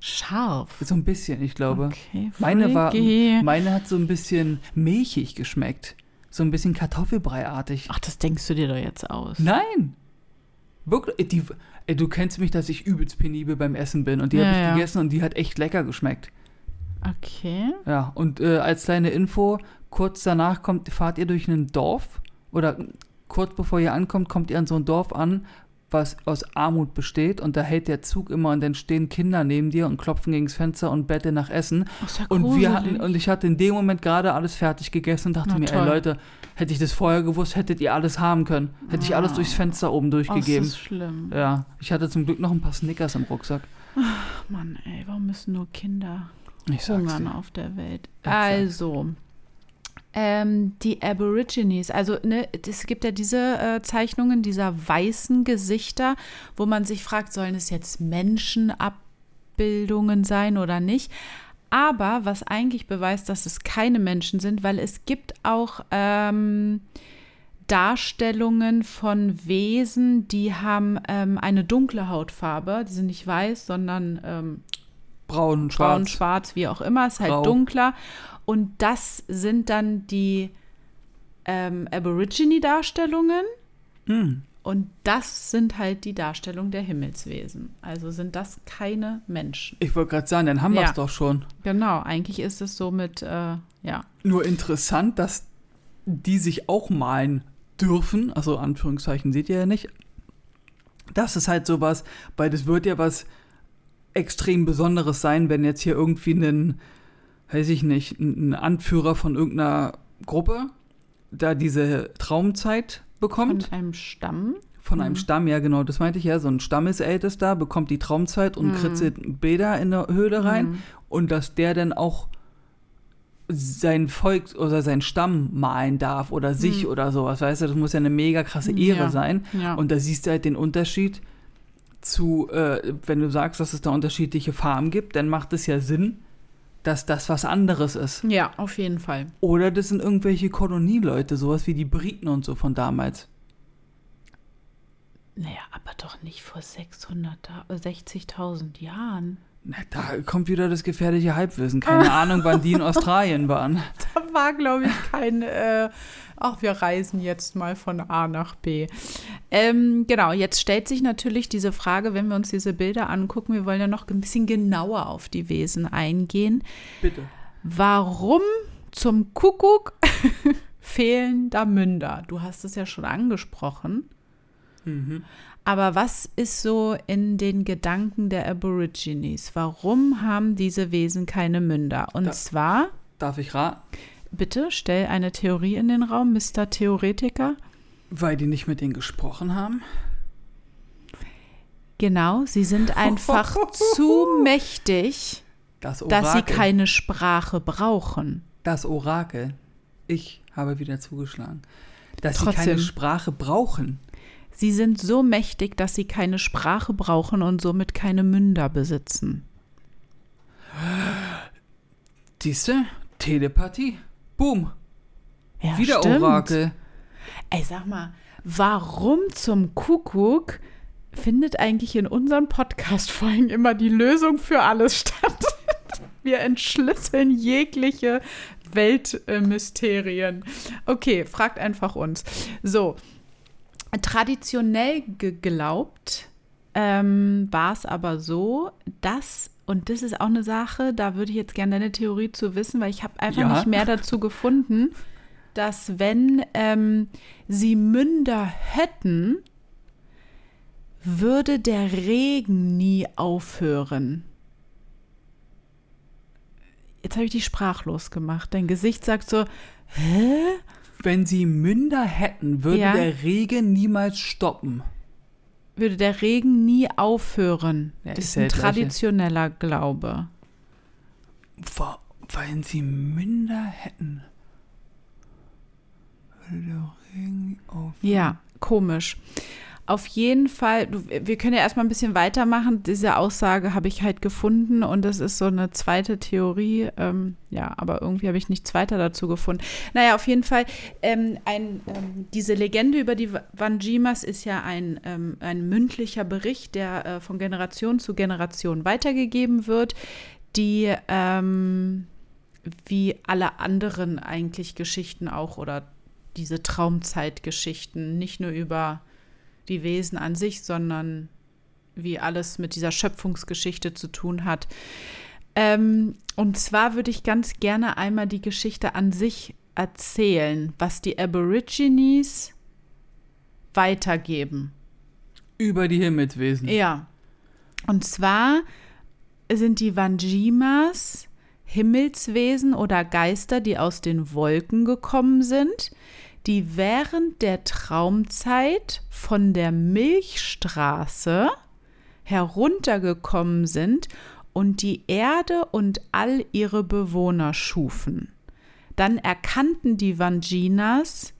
Scharf. So ein bisschen, ich glaube. Okay, Meine war, meine hat so ein bisschen milchig geschmeckt. So ein bisschen Kartoffelbreiartig. Ach, das denkst du dir doch jetzt aus. Nein! Wirklich, die, ey, du kennst mich, dass ich übelst penibel beim Essen bin. Und die Ja, habe ich ja. gegessen und die hat echt lecker geschmeckt. Okay. Ja, und äh, als kleine Info, kurz danach kommt, fahrt ihr durch ein Dorf oder kurz bevor ihr ankommt, kommt ihr an so ein Dorf an, was aus Armut besteht und da hält der Zug immer und dann stehen Kinder neben dir und klopfen gegens Fenster und betteln nach Essen. Ja Und wir hatten, und ich hatte in dem Moment gerade alles fertig gegessen und dachte Na mir, toll. ey Leute, hätte ich das vorher gewusst, hättet ihr alles haben können. Hätte ich alles Ah. durchs Fenster oben Oh, das durchgegeben. ist schlimm. ja, ich hatte zum Glück noch ein paar Snickers im Rucksack. Ach Mann, ey, warum müssen nur Kinder hungern auf der Welt? Also, ähm, die Aborigines, also ne, es gibt ja diese äh, Zeichnungen dieser weißen Gesichter, wo man sich fragt, sollen es jetzt Menschenabbildungen sein oder nicht? Aber was eigentlich beweist, dass es keine Menschen sind, weil es gibt auch ähm, Darstellungen von Wesen, die haben ähm, eine dunkle Hautfarbe. Die sind nicht weiß, sondern ähm, Braun, schwarz. braun, schwarz, wie auch immer, ist halt Grau. dunkler. Und das sind dann die ähm, Aborigine-Darstellungen. Hm. Und das sind halt die Darstellungen der Himmelswesen. Also sind das keine Menschen. Ich wollte gerade sagen, dann haben wir Ja. es doch schon. Genau, eigentlich ist es so mit, äh, ja. Nur interessant, dass die sich auch malen dürfen. Also Anführungszeichen seht ihr ja nicht. Das ist halt sowas, weil das wird ja was extrem Besonderes sein, wenn jetzt hier irgendwie ein, weiß ich nicht, ein Anführer von irgendeiner Gruppe da diese Traumzeit bekommt. Von einem Stamm. Von einem Mhm. Stamm, ja genau, das meinte ich ja. So ein Stammesältester bekommt die Traumzeit und Mhm. kritzelt Bilder in der Höhle rein. Mhm. Und dass der dann auch sein Volk oder sein Stamm malen darf oder sich Mhm. oder sowas, weißt du, das muss ja eine mega krasse Ehre Ja. sein. Ja. Und da siehst du halt den Unterschied zu, äh, wenn du sagst, dass es da unterschiedliche Farben gibt, dann macht es ja Sinn, dass das was anderes ist. ja, auf jeden Fall. Oder das sind irgendwelche Kolonieleute, sowas wie die Briten und so von damals. Naja, aber doch nicht vor 600, äh, 60.000 Jahren. Na, da kommt wieder das gefährliche Halbwissen. Keine Ahnung, wann die in Australien waren. Da war, glaube ich, kein, äh, ach, wir reisen jetzt mal von A nach B. Ähm, genau, jetzt stellt sich natürlich diese Frage, wenn wir uns diese Bilder angucken, wir wollen ja noch ein bisschen genauer auf die Wesen eingehen. Bitte. Warum zum Kuckuck fehlen da Münder? Du hast es ja schon angesprochen. Mhm. Aber was ist so in den Gedanken der Aborigines? Warum haben diese Wesen keine Münder? Und Da- zwar, Darf ich raten? bitte stell eine Theorie in den Raum, Mr. Theoretiker. Weil die nicht mit denen gesprochen haben? Genau, sie sind einfach zu mächtig, Das dass sie keine Sprache brauchen. Das Orakel. ich habe wieder zugeschlagen. Dass sie Trotzdem. keine Sprache brauchen. Sie sind so mächtig, dass sie keine Sprache brauchen und somit keine Münder besitzen. Siehste? Telepathie. Boom. Ja, wieder stimmt. Orakel. Ey, sag mal, warum zum Kuckuck findet eigentlich in unseren Podcast-Folgen immer die Lösung für alles statt? Wir entschlüsseln jegliche Weltmysterien. Okay, fragt einfach uns. So, traditionell geglaubt ähm, war es aber so, dass, und das ist auch eine Sache, da würde ich jetzt gerne deine Theorie zu wissen, weil ich habe einfach Ja. nicht mehr dazu gefunden, dass wenn ähm, sie Münder hätten, würde der Regen nie aufhören. Jetzt habe ich dich sprachlos gemacht. Dein Gesicht sagt so, hä? Wenn sie Münder hätten, würde Ja. der Regen niemals stoppen. Würde der Regen nie aufhören. Ja, das ist ein das Gleiche. traditioneller Glaube. Wa- Wenn sie Münder hätten, würde der Regen nie aufhören. Ja, komisch. Auf jeden Fall, du, wir können ja erstmal ein bisschen weitermachen. Diese Aussage habe ich halt gefunden und das ist so eine zweite Theorie. Ähm, ja, aber irgendwie habe ich nichts weiter dazu gefunden. Naja, auf jeden Fall, ähm, ein, ähm, diese Legende über die Wanjimas ist ja ein, ähm, ein mündlicher Bericht, der äh, von Generation zu Generation weitergegeben wird, die ähm, wie alle anderen eigentlich Geschichten auch oder diese Traumzeitgeschichten, nicht nur über die Wesen an sich, sondern wie alles mit dieser Schöpfungsgeschichte zu tun hat. Ähm, und zwar würde ich ganz gerne einmal die Geschichte an sich erzählen, was die Aborigines weitergeben. Über die Himmelswesen. Ja. Und zwar sind die Wanjimas Himmelswesen oder Geister, die aus den Wolken gekommen sind, die während der Traumzeit von der Milchstraße heruntergekommen sind und die Erde und all ihre Bewohner schufen. Dann erkannten die Vanginas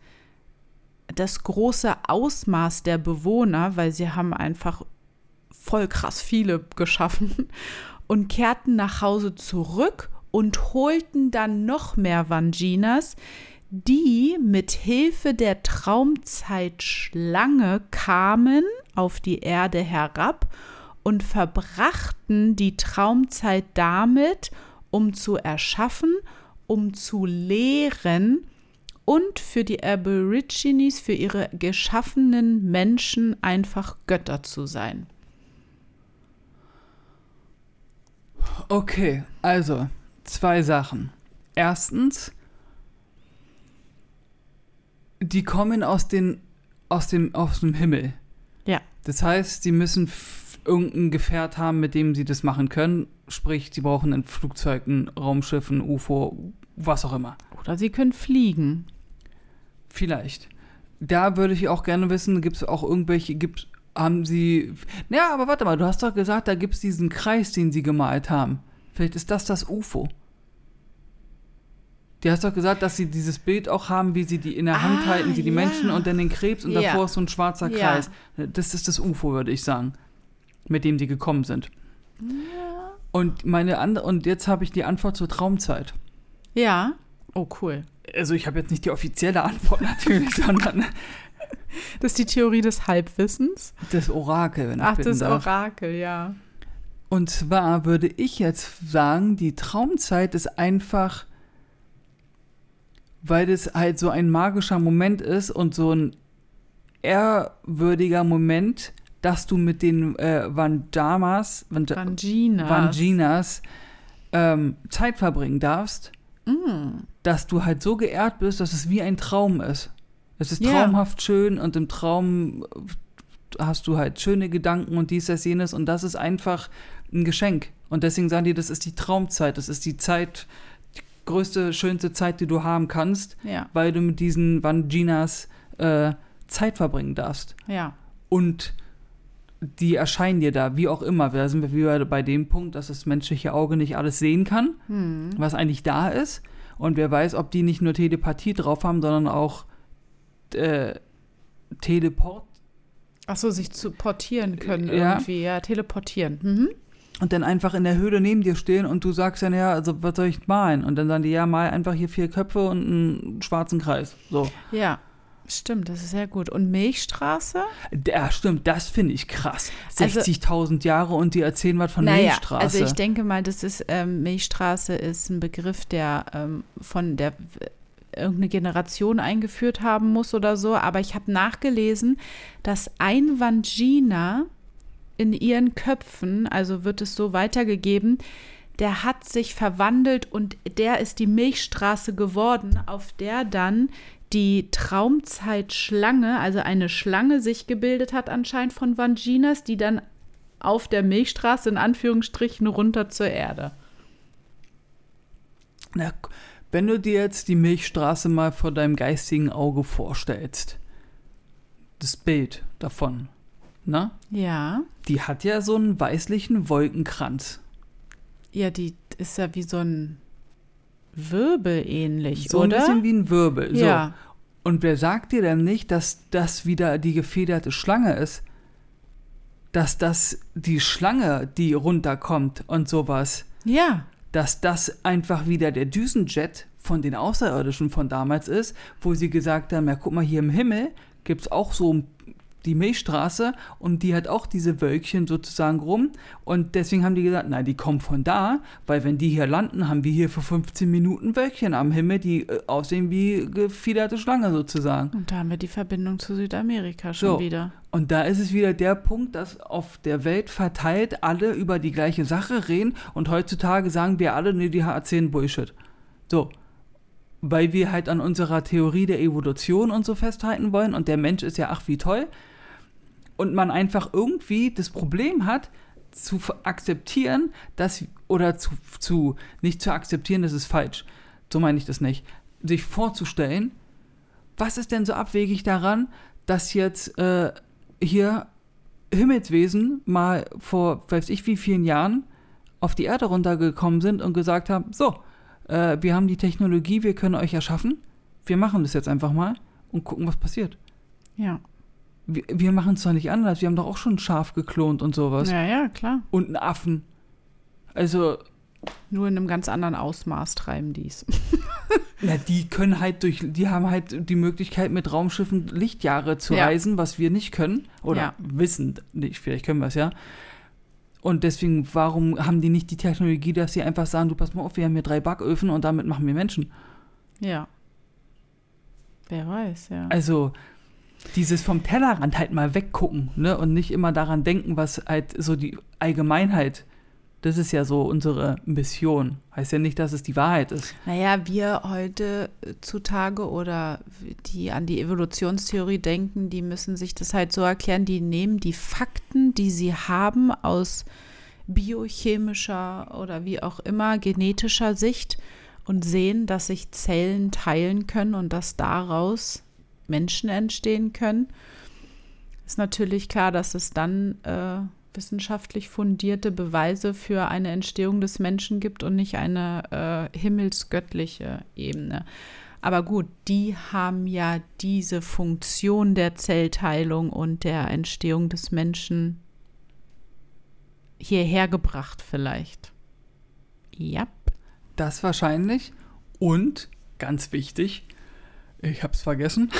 das große Ausmaß der Bewohner, weil sie haben einfach voll krass viele geschaffen und kehrten nach Hause zurück und holten dann noch mehr Vanginas, die mit Hilfe der Traumzeitschlange kamen auf die Erde herab und verbrachten die Traumzeit damit, um zu erschaffen, um zu lehren und für die Aborigines, für ihre geschaffenen Menschen einfach Götter zu sein. Okay, also zwei Sachen. Erstens, die kommen aus, den, aus, dem, aus dem Himmel. Ja. Das heißt, sie müssen f- irgendein Gefährt haben, mit dem sie das machen können. Sprich, sie brauchen ein Flugzeug, ein Raumschiff, ein UFO, was auch immer. Oder sie können fliegen. Vielleicht. Da würde ich auch gerne wissen, gibt es auch irgendwelche, gibt haben sie. Ja, aber warte mal, du hast doch gesagt, da gibt es diesen Kreis, den sie gemalt haben. Vielleicht ist das das UFO. Du hast doch gesagt, dass sie dieses Bild auch haben, wie sie die in der Hand Ah, halten, die, die ja. Menschen und dann den Krebs und Ja. davor ist so ein schwarzer Ja. Kreis. Das ist das UFO, würde ich sagen, mit dem sie gekommen sind. Und meine andere und jetzt habe ich die Antwort zur Traumzeit. Ja. Oh, cool. Also ich habe jetzt nicht die offizielle Antwort natürlich, sondern Das ist die Theorie des Halbwissens. das Orakel, wenn ich Ach, das darf. Orakel, ja. Und zwar würde ich jetzt sagen, die Traumzeit ist einfach, weil das halt so ein magischer Moment ist und so ein ehrwürdiger Moment, dass du mit den äh, Vandamas, Vand Vangina. Vanginas ähm, Zeit verbringen darfst, Mm. dass du halt so geehrt bist, dass es wie ein Traum ist. Es ist Ja. traumhaft schön und im Traum hast du halt schöne Gedanken und dies, das, jenes und das ist einfach ein Geschenk. Und deswegen sagen die, das ist die Traumzeit, das ist die Zeit, die größte, schönste Zeit, die du haben kannst, Ja, weil du mit diesen Vanginas äh, Zeit verbringen darfst. ja. Und die erscheinen dir da, wie auch immer. Da sind wir wieder bei dem Punkt, dass das menschliche Auge nicht alles sehen kann Hm. was eigentlich da ist. Und wer weiß, ob die nicht nur Telepathie drauf haben, sondern auch äh, Teleport. Ach so, sich zu portieren können Ja. irgendwie, ja, teleportieren. Mhm. Und dann einfach in der Höhle neben dir stehen und du sagst dann, ja, also was soll ich malen? Und dann sagen die, ja, mal einfach hier vier Köpfe und einen schwarzen Kreis. So. Ja, stimmt, das ist sehr gut. Und Milchstraße? Ja, stimmt, das finde ich krass. Also- 60.000 Jahre und die erzählen was von naja, Milchstraße. also ich denke mal, das ist, ähm, Milchstraße ist ein Begriff, der ähm, von der irgendeine Generation eingeführt haben muss oder so. Aber ich habe nachgelesen, dass ein Vangina in ihren Köpfen, also wird es so weitergegeben, der hat sich verwandelt und der ist die Milchstraße geworden, auf der dann die Traumzeitschlange, also eine Schlange sich gebildet hat anscheinend von Vanginas, die dann auf der Milchstraße in Anführungsstrichen runter zur Erde. Na, wenn du dir jetzt die Milchstraße mal vor deinem geistigen Auge vorstellst, das Bild davon, ne? Ja. Die hat ja so einen weißlichen Wolkenkranz. Ja, die ist ja wie so ein Wirbel ähnlich, So ein oder? bisschen wie ein Wirbel. So. ja. Und wer sagt dir denn nicht, dass das wieder die gefederte Schlange ist? Dass das die Schlange, die runterkommt und sowas, Ja. dass das einfach wieder der Düsenjet von den Außerirdischen von damals ist, wo sie gesagt haben, ja guck mal, hier im Himmel gibt es auch so die Milchstraße und die hat auch diese Wölkchen sozusagen rum und deswegen haben die gesagt, nein, die kommen von da, weil wenn die hier landen, haben wir hier für 15 Minuten Wölkchen am Himmel, die äh, aussehen wie gefiederte Schlange sozusagen. Und da haben wir die Verbindung zu Südamerika schon So. wieder. Und da ist es wieder der Punkt, dass auf der Welt verteilt alle über die gleiche Sache reden und heutzutage sagen wir alle, nee, die erzählen Bullshit. So. Weil wir halt an unserer Theorie der Evolution und so festhalten wollen und der Mensch ist ja ach wie toll. Und man einfach irgendwie das Problem hat, zu akzeptieren, dass, oder zu, zu, nicht zu akzeptieren, das ist falsch. So meine ich das nicht. Sich vorzustellen, was ist denn so abwegig daran, dass jetzt äh, hier Himmelswesen mal vor, weiß ich wie vielen Jahren auf die Erde runtergekommen sind und gesagt haben, so, äh, wir haben die Technologie, wir können euch erschaffen, wir machen das jetzt einfach mal und gucken, was passiert. Ja. Wir, wir machen es doch nicht anders, wir haben doch auch schon ein Schaf geklont und sowas. Ja, ja, klar. Und einen Affen. Also, Nur in einem ganz anderen Ausmaß treiben die es. na, die können halt durch, die haben halt die Möglichkeit, mit Raumschiffen Lichtjahre zu Ja. reisen, was wir nicht können. Oder Ja. wissen nicht, vielleicht können wir es ja. Und deswegen, warum haben die nicht die Technologie, dass sie einfach sagen, du pass mal auf, wir haben hier drei Backöfen und damit machen wir Menschen. Ja. Wer weiß, ja. Also, dieses vom Tellerrand halt mal weggucken, ne? Und nicht immer daran denken, was halt so die Allgemeinheit, das ist ja so unsere Mission. Heißt ja nicht, dass es die Wahrheit ist. Naja, wir heute äh, zutage oder die an die Evolutionstheorie denken, die müssen sich das halt so erklären, die nehmen die Fakten, die sie haben aus biochemischer oder wie auch immer genetischer Sicht und sehen, dass sich Zellen teilen können und dass daraus Menschen entstehen können. Ist natürlich klar, dass es dann äh, wissenschaftlich fundierte Beweise für eine Entstehung des Menschen gibt und nicht eine äh, himmelsgöttliche Ebene. Aber gut, die haben ja diese Funktion der Zellteilung und der Entstehung des Menschen hierher gebracht vielleicht. Ja. Das wahrscheinlich. Und, ganz wichtig, ich hab's vergessen.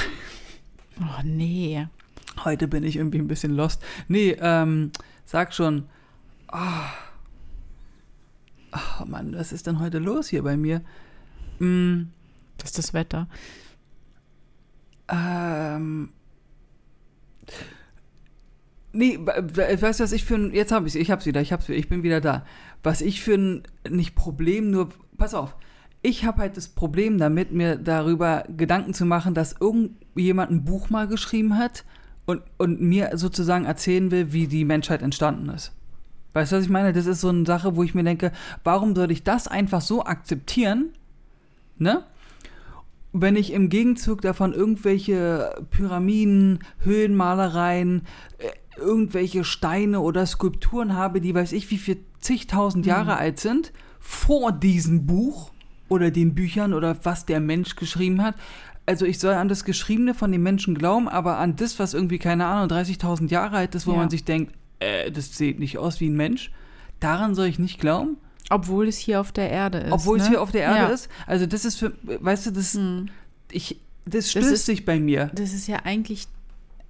Oh nee. Heute bin ich irgendwie ein bisschen lost. Nee, ähm, sag schon. Ah, Ah, Mann, was ist denn heute los hier bei mir? Mm, Das ist das Wetter. ähm. Nee, weißt du, was ich für ein. Jetzt habe ich ich hab's wieder, ich hab's wieder, ich bin wieder da. Was ich für ein. Nicht Problem, nur. Pass auf. Ich habe halt das Problem damit, mir darüber Gedanken zu machen, dass irgendjemand ein Buch mal geschrieben hat und, und mir sozusagen erzählen will, wie die Menschheit entstanden ist. Weißt du, was ich meine? Das ist so eine Sache, wo ich mir denke, warum soll ich das einfach so akzeptieren, ne? Wenn ich im Gegenzug davon irgendwelche Pyramiden, Höhlenmalereien, äh, irgendwelche Steine oder Skulpturen habe, die weiß ich wie viel zigtausend Jahre alt sind, vor diesem Buch, oder den Büchern oder was der Mensch geschrieben hat. Also ich soll an das Geschriebene von den Menschen glauben, aber an das, was irgendwie, keine Ahnung, 30.000 Jahre alt ist, wo Ja. man sich denkt, äh, das sieht nicht aus wie ein Mensch, daran soll ich nicht glauben, Obwohl es hier auf der Erde ist. obwohl ne? es hier auf der Erde ja. ist. Also das ist für, weißt du, das, Hm. ich, das stößt ist- sich bei mir. Das ist ja eigentlich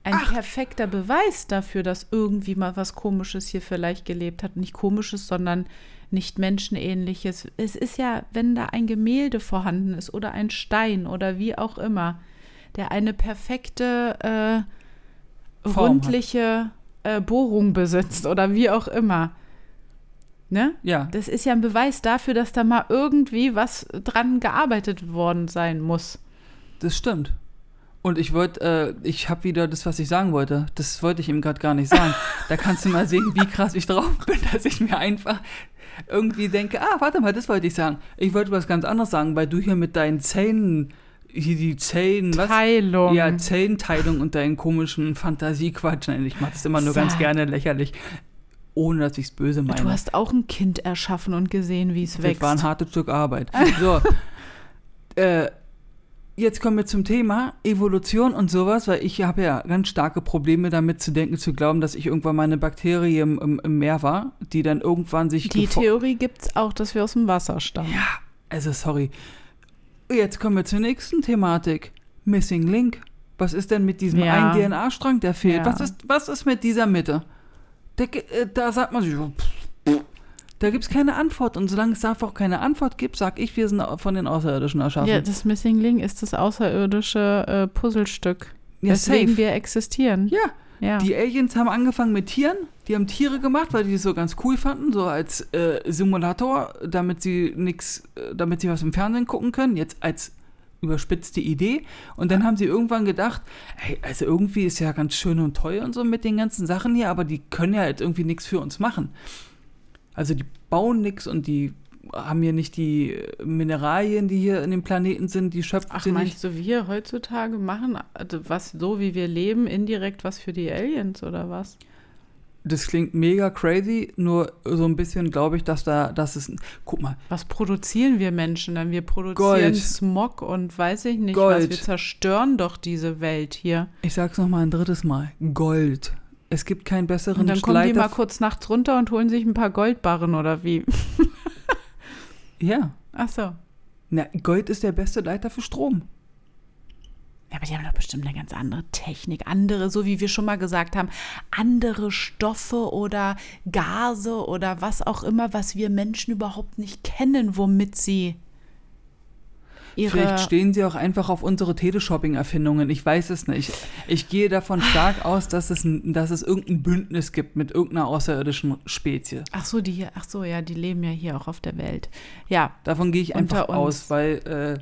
ein Ach. perfekter Beweis dafür, dass irgendwie mal was Komisches hier vielleicht gelebt hat. Nicht Komisches, sondern nicht Menschenähnliches. Es ist ja, wenn da ein Gemälde vorhanden ist oder ein Stein oder wie auch immer, der eine perfekte äh, rundliche äh, Bohrung besitzt oder wie auch immer. Ne? Ja, Das ist ja ein Beweis dafür, dass da mal irgendwie was dran gearbeitet worden sein muss. das stimmt. Und ich wollte, äh, ich habe wieder das, was ich sagen wollte. Das wollte ich ihm gerade gar nicht sagen. da kannst du mal sehen, wie krass ich drauf bin, dass ich mir einfach irgendwie denke, ah, warte mal, das wollte ich sagen. Ich wollte was ganz anderes sagen, weil du hier mit deinen Zähnen, hier die Zähnen, was? Teilung. Ja, Zellenteilung und deinen komischen Fantasiequatsch. Nein, ich mache das immer nur ganz Sag. gerne lächerlich, ohne dass ich es böse meine. Du hast auch ein Kind erschaffen und gesehen, wie es Das wächst. war ein hartes Stück Arbeit. So, äh, jetzt kommen wir zum Thema Evolution und sowas, weil ich habe ja ganz starke Probleme damit zu denken, zu glauben, dass ich irgendwann mal eine Bakterie im, im, im Meer war, die dann irgendwann sich Die Theorie gibt es auch, dass wir aus dem Wasser stammen. Ja, also sorry. Jetzt kommen wir zur nächsten Thematik. Missing Link. Was ist denn mit diesem Ja. einen DNA-Strang, der fehlt? Ja. Was, ist, was ist mit dieser Mitte? Der, äh, da sagt man sich, so, pff, pff. Da gibt es keine Antwort. Und solange es dafür auch keine Antwort gibt, sag ich, wir sind von den Außerirdischen erschaffen. Ja, das Missing Link ist das außerirdische äh, Puzzlestück, Ja, weswegen safe. wir existieren. Ja, Ja. die Aliens haben angefangen mit Tieren. Die haben Tiere gemacht, weil die es so ganz cool fanden, so als äh, Simulator, damit sie nix, äh, damit sie was im Fernsehen gucken können. Jetzt als überspitzte Idee. Und dann haben sie irgendwann gedacht, hey, also irgendwie ist ja ganz schön und toll und so mit den ganzen Sachen hier, aber die können ja jetzt irgendwie nichts für uns machen. Also die bauen nichts und die haben hier nicht die Mineralien, die hier in dem Planeten sind, die schöpfen Ach, sie nicht. meinst du, wir heutzutage machen also was so, wie wir leben, indirekt was für die Aliens oder was? Das klingt mega crazy, nur so ein bisschen glaube ich, dass da, dass es, guck mal, Was produzieren wir Menschen dann? Wir produzieren Gold. Smog und weiß ich nicht Gold. was. Wir zerstören doch diese Welt hier. ich sag's noch mal ein drittes Mal, Gold. Es gibt keinen besseren Und dann kommen die Leiter- mal kurz nachts runter und holen sich ein paar Goldbarren oder wie? Ja, Ach so. na, Gold ist der beste Leiter für Strom. Ja, aber die haben doch bestimmt eine ganz andere Technik, andere, so wie wir schon mal gesagt haben, andere Stoffe oder Gase oder was auch immer, was wir Menschen überhaupt nicht kennen, womit sie ihre Vielleicht stehen sie auch einfach auf unsere Teleshopping-Erfindungen. Ich weiß es nicht. Ich gehe davon stark aus, dass es, dass es irgendein Bündnis gibt mit irgendeiner außerirdischen Spezie. Ach so, die hier, ach so, ja, die leben ja hier auch auf der Welt. Ja, Davon gehe ich einfach uns. aus, weil äh,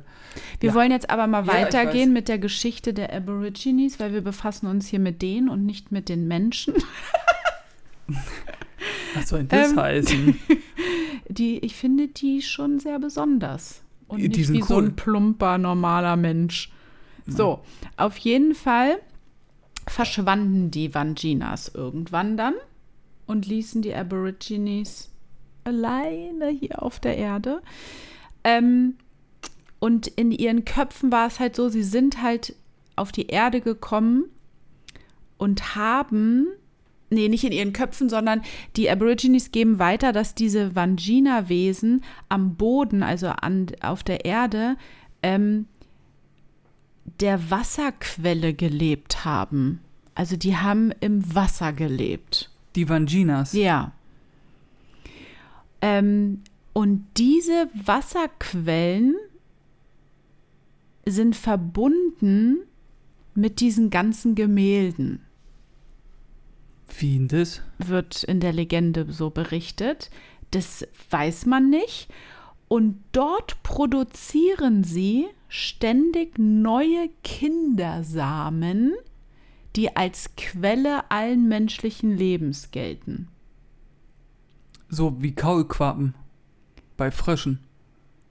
wir Ja. wollen jetzt aber mal Ja, weitergehen mit der Geschichte der Aborigines, weil wir befassen uns hier mit denen und nicht mit den Menschen. was soll denn das Ähm, heißen? Die, ich finde die schon sehr besonders. Und Die nicht wie so cool. ein plumper, normaler Mensch. So, auf jeden Fall verschwanden die Vanginas irgendwann dann und ließen die Aborigines alleine hier auf der Erde. Ähm, und in ihren Köpfen war es halt so, sie sind halt auf die Erde gekommen und haben, nee, nicht in ihren Köpfen, sondern die Aborigines geben weiter, dass diese Vangina-Wesen am Boden, also an, auf der Erde, ähm, der Wasserquelle gelebt haben. Also die haben im Wasser gelebt. Die Vanginas. Ja. Ähm, und diese Wasserquellen sind verbunden mit diesen ganzen Gemälden, Wie denn das? wird in der Legende so berichtet. Das weiß man nicht. Und dort produzieren sie ständig neue Kindersamen, die als Quelle allen menschlichen Lebens gelten. So wie Kaulquappen bei Fröschen.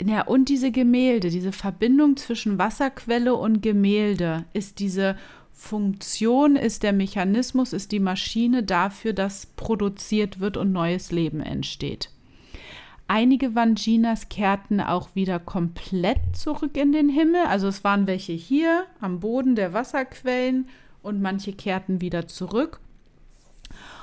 Ja, und diese Gemälde, diese Verbindung zwischen Wasserquelle und Gemälde ist diese Funktion, ist der Mechanismus, ist die Maschine dafür, dass produziert wird und neues Leben entsteht. Einige Vanginas kehrten auch wieder komplett zurück in den Himmel. Also es waren welche hier am Boden der Wasserquellen und manche kehrten wieder zurück.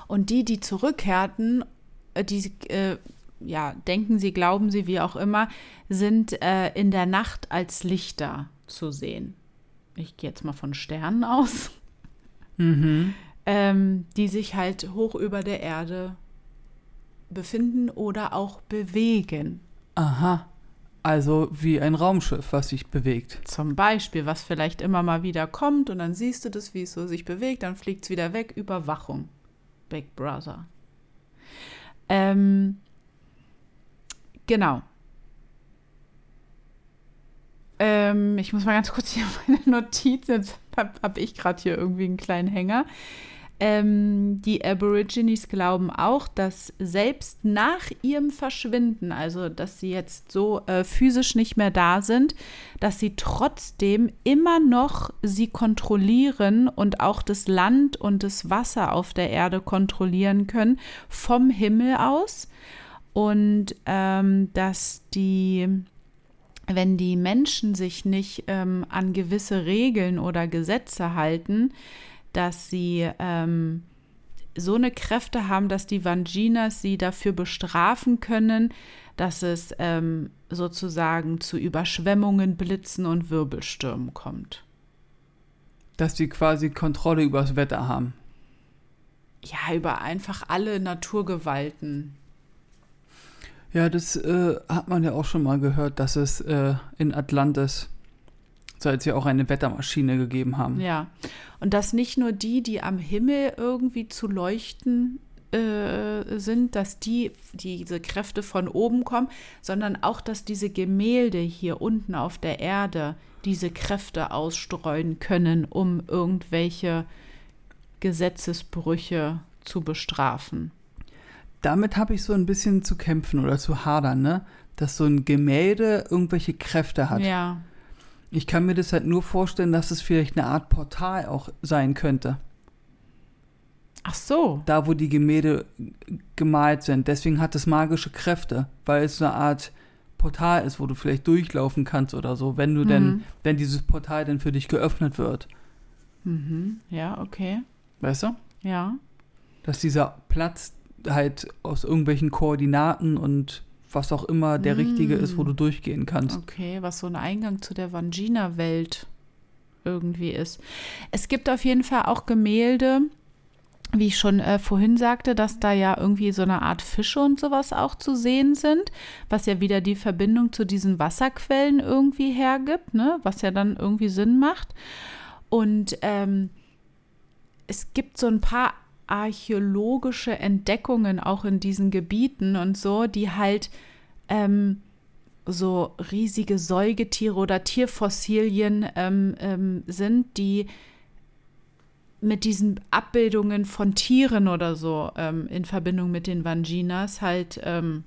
Und die, die zurückkehrten, äh, die äh, ja, denken sie, glauben sie, wie auch immer, sind äh, in der Nacht als Lichter zu sehen. Ich gehe jetzt mal von Sternen aus. Mhm. Ähm, die sich halt hoch über der Erde befinden oder auch bewegen. Aha. Also wie ein Raumschiff, was sich bewegt. Zum Beispiel, was vielleicht immer mal wieder kommt und dann siehst du das, wie es so sich bewegt, dann fliegt es wieder weg. Überwachung. Big Brother. Ähm, genau. Ähm, ich muss mal ganz kurz hier meine Notizen. Jetzt habe hab ich gerade hier irgendwie einen kleinen Hänger. Ähm, die Aborigines glauben auch, dass selbst nach ihrem Verschwinden, also dass sie jetzt so äh, physisch nicht mehr da sind, dass sie trotzdem immer noch sie kontrollieren und auch das Land und das Wasser auf der Erde kontrollieren können vom Himmel aus. Und ähm, dass die wenn die Menschen sich nicht ähm, an gewisse Regeln oder Gesetze halten, dass sie ähm, so eine Kräfte haben, dass die Vanginas sie dafür bestrafen können, dass es ähm, sozusagen zu Überschwemmungen, Blitzen und Wirbelstürmen kommt. Dass sie quasi Kontrolle über das Wetter haben. Ja, über einfach alle Naturgewalten. Ja, das äh, hat man ja auch schon mal gehört, dass es äh, in Atlantis soll es ja auch eine Wettermaschine gegeben haben. Ja, und dass nicht nur die, die am Himmel irgendwie zu leuchten äh, sind, dass die, diese Kräfte von oben kommen, sondern auch, dass diese Gemälde hier unten auf der Erde diese Kräfte ausstreuen können, um irgendwelche Gesetzesbrüche zu bestrafen. Damit habe ich so ein bisschen zu kämpfen oder zu hadern, ne? Dass so ein Gemälde irgendwelche Kräfte hat. Ja. Ich kann mir das halt nur vorstellen, dass es vielleicht eine Art Portal auch sein könnte. Ach so. Da, wo die Gemälde gemalt sind. Deswegen hat es magische Kräfte, weil es eine Art Portal ist, wo du vielleicht durchlaufen kannst oder so, wenn du mhm. denn, wenn dieses Portal denn für dich geöffnet wird. Mhm. Ja, okay. Weißt du? Ja. Dass dieser Platz halt aus irgendwelchen Koordinaten und was auch immer der mm. richtige ist, wo du durchgehen kannst. Okay, was so ein Eingang zu der Vangina-Welt irgendwie ist. Es gibt auf jeden Fall auch Gemälde, wie ich schon äh, vorhin sagte, dass da ja irgendwie so eine Art Fische und sowas auch zu sehen sind, was ja wieder die Verbindung zu diesen Wasserquellen irgendwie hergibt, ne? was ja dann irgendwie Sinn macht. Und ähm, es gibt so ein paar archäologische Entdeckungen auch in diesen Gebieten und so, die halt ähm, so riesige Säugetiere oder Tierfossilien ähm, ähm, sind, die mit diesen Abbildungen von Tieren oder so ähm, in Verbindung mit den Vanginas halt ähm,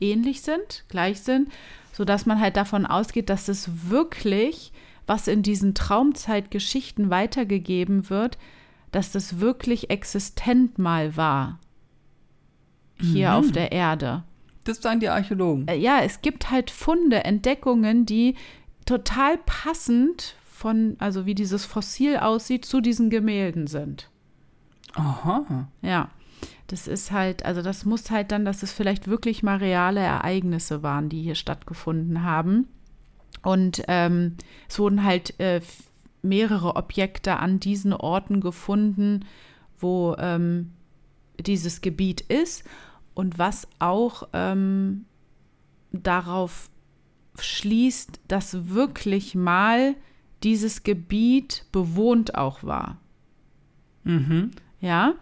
ähnlich sind, gleich sind, sodass man halt davon ausgeht, dass es wirklich, was in diesen Traumzeitgeschichten weitergegeben wird, dass das wirklich existent mal war. Hier mhm. auf der Erde. Das sagen die Archäologen. Äh, ja, es gibt halt Funde, Entdeckungen, die total passend von, also wie dieses Fossil aussieht, zu diesen Gemälden sind. Aha. Ja. Das ist halt, also das muss halt dann, dass es vielleicht wirklich mal reale Ereignisse waren, die hier stattgefunden haben. Und ähm, es wurden halt äh, mehrere Objekte an diesen Orten gefunden, wo ähm, dieses Gebiet ist und was auch ähm, darauf schließt, dass wirklich mal dieses Gebiet bewohnt auch war. Mhm. Ja.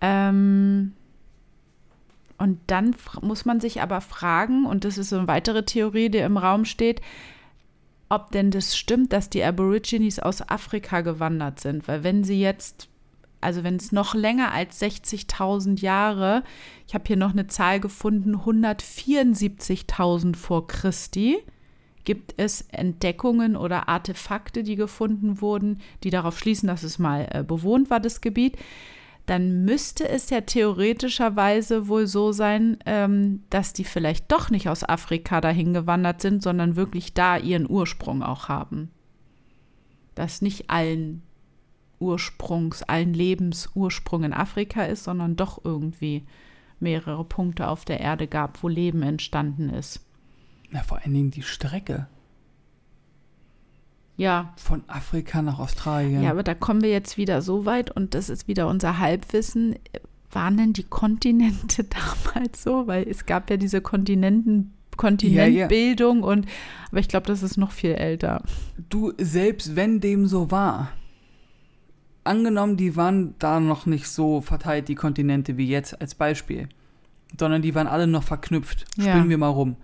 Ähm, und dann muss man sich aber fragen, und das ist so eine weitere Theorie, die im Raum steht, ob denn das stimmt, dass die Aborigines aus Afrika gewandert sind. Weil wenn sie jetzt, also wenn es noch länger als 60.000 Jahre, ich habe hier noch eine Zahl gefunden, 174.000 vor Christi, gibt es Entdeckungen oder Artefakte, die gefunden wurden, die darauf schließen, dass es mal äh, bewohnt war, das Gebiet, dann müsste es ja theoretischerweise wohl so sein, ähm, dass die vielleicht doch nicht aus Afrika dahin gewandert sind, sondern wirklich da ihren Ursprung auch haben. Dass nicht allen Ursprungs, allen Lebensursprung in Afrika ist, sondern doch irgendwie mehrere Punkte auf der Erde gab, wo Leben entstanden ist. Ja, vor allen Dingen die Strecke Ja, von Afrika nach Australien. ja, aber da kommen wir jetzt wieder so weit und das ist wieder unser Halbwissen. Waren denn die Kontinente damals so? Weil es gab ja diese Kontinenten, Kontinentbildung und aber ich glaube, das ist noch viel älter. Du, selbst wenn dem so war, angenommen, die waren da noch nicht so verteilt, die Kontinente wie jetzt als Beispiel, sondern die waren alle noch verknüpft. Ja. Spielen wir mal rum.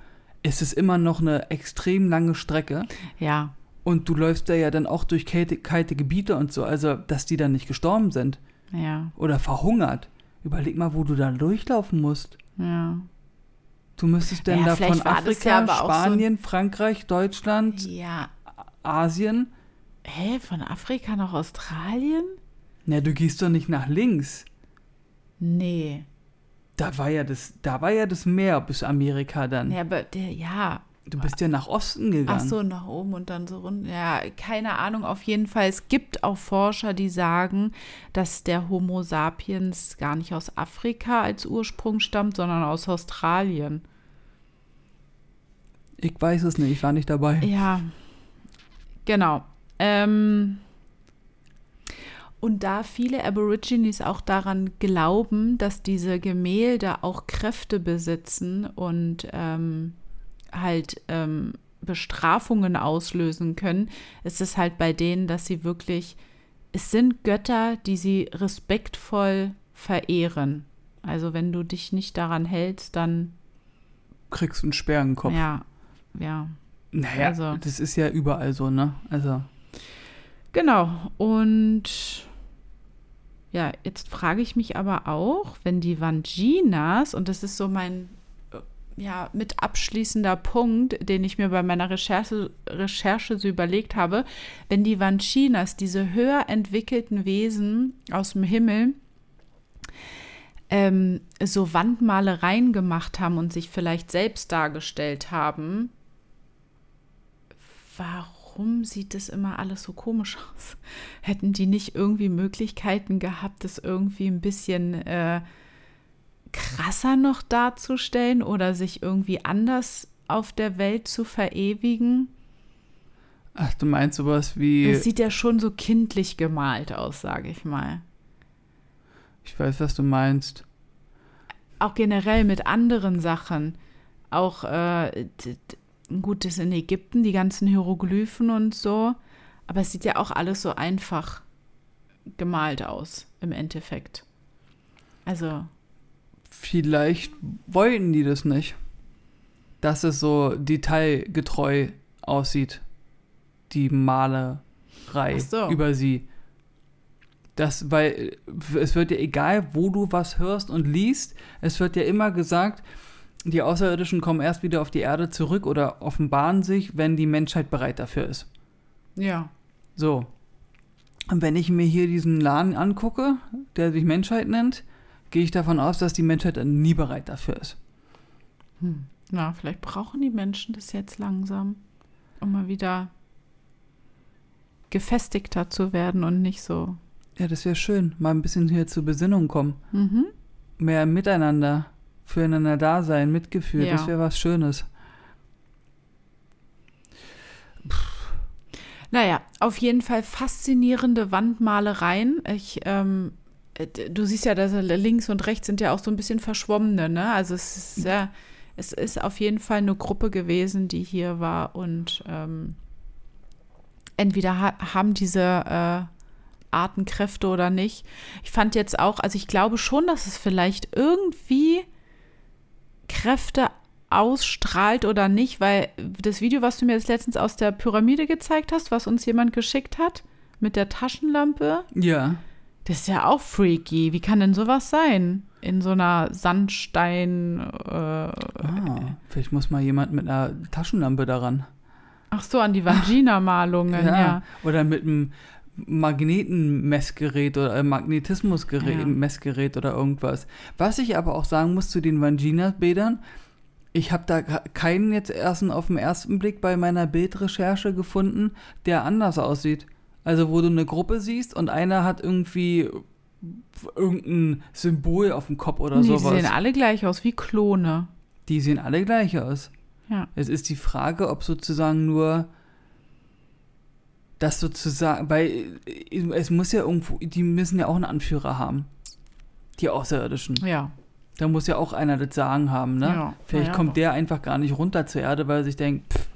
Es ist immer noch eine extrem lange Strecke Ja, und du läufst da ja dann auch durch kalte, kalte Gebiete und so, also dass die dann nicht gestorben sind ja, oder verhungert. Überleg mal, wo du da durchlaufen musst. ja. Du müsstest denn Ja, da von Afrika, ja auch so- Spanien, Frankreich, Deutschland, Ja. Asien. Hä, von Afrika nach Australien? Na, du gehst doch nicht nach links. Nee. Da war ja das, da war ja das Meer bis Amerika dann. Ja, aber der, ja. Du bist ja nach Osten gegangen. Ach so, nach oben und dann so runter. Ja, keine Ahnung. Auf jeden Fall, es gibt auch Forscher, die sagen, dass der Homo sapiens gar nicht aus Afrika als Ursprung stammt, sondern aus Australien. Ich weiß es nicht, ich war nicht dabei. Ja, genau. Ähm, und da viele Aborigines auch daran glauben, dass diese Gemälde auch Kräfte besitzen und ähm, halt ähm, Bestrafungen auslösen können, ist es halt bei denen, dass sie wirklich, es sind Götter, die sie respektvoll verehren. Also wenn du dich nicht daran hältst, dann Kriegst einen Sperrenkopf. ja, ja. Naja, Also- das ist ja überall so, ne? Also, Genau. Und ja, jetzt frage ich mich aber auch, wenn die Vanginas, und das ist so mein ja, mit abschließender Punkt, den ich mir bei meiner Recherche, Recherche so überlegt habe, wenn die Vanginas, diese höher entwickelten Wesen aus dem Himmel, ähm, so Wandmalereien gemacht haben und sich vielleicht selbst dargestellt haben, warum sieht das immer alles so komisch aus? Hätten die nicht irgendwie Möglichkeiten gehabt, das irgendwie ein bisschen äh, krasser noch darzustellen oder sich irgendwie anders auf der Welt zu verewigen? ach, du meinst sowas wie, Es sieht ja schon so kindlich gemalt aus, sage ich mal. ich weiß, was du meinst. Auch generell mit anderen Sachen. Auch, äh, gut, das in Ägypten, die ganzen Hieroglyphen und so. Aber es sieht ja auch alles so einfach gemalt aus, im Endeffekt. Also, Vielleicht wollten die das nicht. Dass es so detailgetreu aussieht. Die Malerei so. über sie. Das, weil es wird ja egal, wo du was hörst und liest, es wird ja immer gesagt, die Außerirdischen kommen erst wieder auf die Erde zurück oder offenbaren sich, wenn die Menschheit bereit dafür ist. ja. So. Und wenn ich mir hier diesen Laden angucke, der sich Menschheit nennt, gehe ich davon aus, dass die Menschheit nie bereit dafür ist. Hm. Na, vielleicht brauchen die Menschen das jetzt langsam, um mal wieder gefestigter zu werden und nicht so. Ja, das wäre schön, mal ein bisschen hier zur Besinnung kommen. Mhm. Mehr miteinander, füreinander da sein, Mitgefühl, Ja. das wäre was Schönes. Naja, auf jeden Fall faszinierende Wandmalereien. Ich, ähm, äh, du siehst ja, dass links und rechts sind ja auch so ein bisschen verschwommene, ne? Also es ist ja, es ist auf jeden Fall eine Gruppe gewesen, die hier war und ähm, entweder ha haben diese äh, Arten Kräfte oder nicht. Ich fand jetzt auch, also ich glaube schon, dass es vielleicht irgendwie Kräfte ausstrahlt oder nicht, weil das Video, was du mir jetzt letztens aus der Pyramide gezeigt hast, was uns jemand geschickt hat, mit der Taschenlampe, Ja. Das ist ja auch freaky. Wie kann denn sowas sein? In so einer Sandstein. Äh, Ah, vielleicht muss mal jemand mit einer Taschenlampe daran. ach so, an die Vagina-Malungen, ja. Oder mit einem Magnetenmessgerät oder äh, Magnetismusgerät, Ja. Messgerät oder irgendwas. Was ich aber auch sagen muss zu den Vangina-Bädern, ich habe da keinen jetzt erst auf den ersten Blick bei meiner Bildrecherche gefunden, der anders aussieht. Also wo du eine Gruppe siehst und einer hat irgendwie irgendein Symbol auf dem Kopf oder Nee, die sowas. sehen alle gleich aus, wie Klone. Die sehen alle gleich aus. Ja. Es ist die Frage, ob sozusagen nur das sozusagen, weil äh, es muss ja irgendwo, die müssen ja auch einen Anführer haben. Die Außerirdischen. Ja. Da muss ja auch einer das Sagen haben, ne? Ja, Vielleicht ja, kommt der einfach gar nicht runter zur Erde, weil er sich denkt, pff,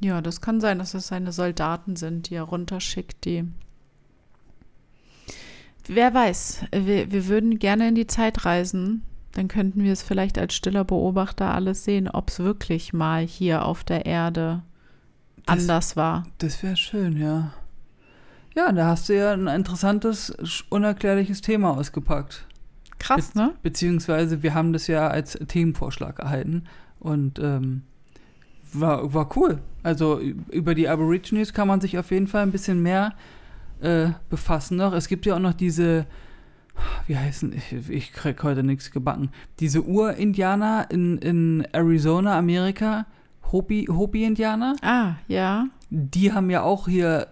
Ja, das kann sein, dass es seine Soldaten sind, die er runterschickt, die. Wer weiß, wir, wir würden gerne in die Zeit reisen. Dann könnten wir es vielleicht als stiller Beobachter alles sehen, ob es wirklich mal hier auf der Erde Das- anders war. das wäre schön, ja. Ja, da hast du ja ein interessantes, unerklärliches Thema ausgepackt. Krass, ne? Beziehungsweise wir haben das ja als Themenvorschlag erhalten und ähm, war, war cool. Also über die Aborigines kann man sich auf jeden Fall ein bisschen mehr äh, befassen noch. Es gibt ja auch noch diese, wie heißen, ich, ich krieg heute nichts gebacken, diese Ur-Indianer in, in Arizona, Amerika, Hopi- Hopi-Indianer, Ah, ja. die haben ja auch hier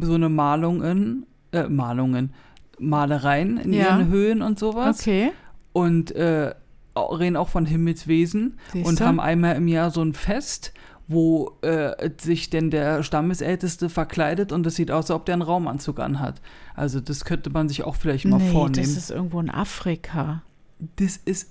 so eine Malungen, äh, Malungen, Malereien in Ja. ihren Höhen und sowas Okay. und äh, reden auch von Himmelswesen Siehst und haben einmal im Jahr so ein Fest, wo äh, sich denn der Stammesälteste verkleidet und es sieht aus, als ob der einen Raumanzug anhat. Also das könnte man sich auch vielleicht mal nee, vornehmen. das ist irgendwo in Afrika. Das ist,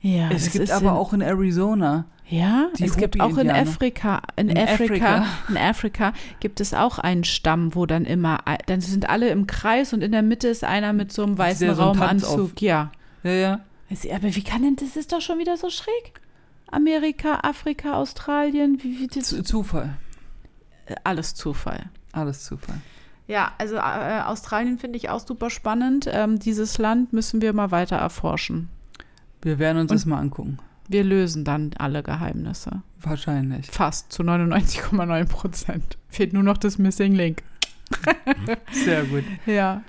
Ja, es das gibt aber in, auch in Arizona. Ja, es gibt auch in. Afrika, in, In Afrika, Afrika. in Afrika gibt es auch einen Stamm, wo dann immer, ein- dann sind alle im Kreis und in der Mitte ist einer mit so einem weißen Der so Raumanzug. Ja. Ja, ja. Aber wie kann denn, das ist doch schon wieder so schräg. Amerika, Afrika, Australien, wie, wie das, Zufall. äh, alles Zufall. Alles Zufall. Ja, also äh, Australien finde ich auch super spannend. Ähm, dieses Land müssen wir mal weiter erforschen. Wir werden uns Und- das mal angucken. Wir lösen dann alle Geheimnisse. Wahrscheinlich. Fast zu 99,9 Prozent. Fehlt nur noch das Missing Link. Sehr gut. Ja.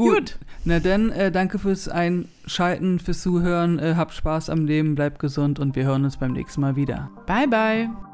Gut. Na dann, äh, danke fürs Einschalten, fürs Zuhören. Äh, habt Spaß am Leben, bleibt gesund und wir hören uns beim nächsten Mal wieder. Bye, bye.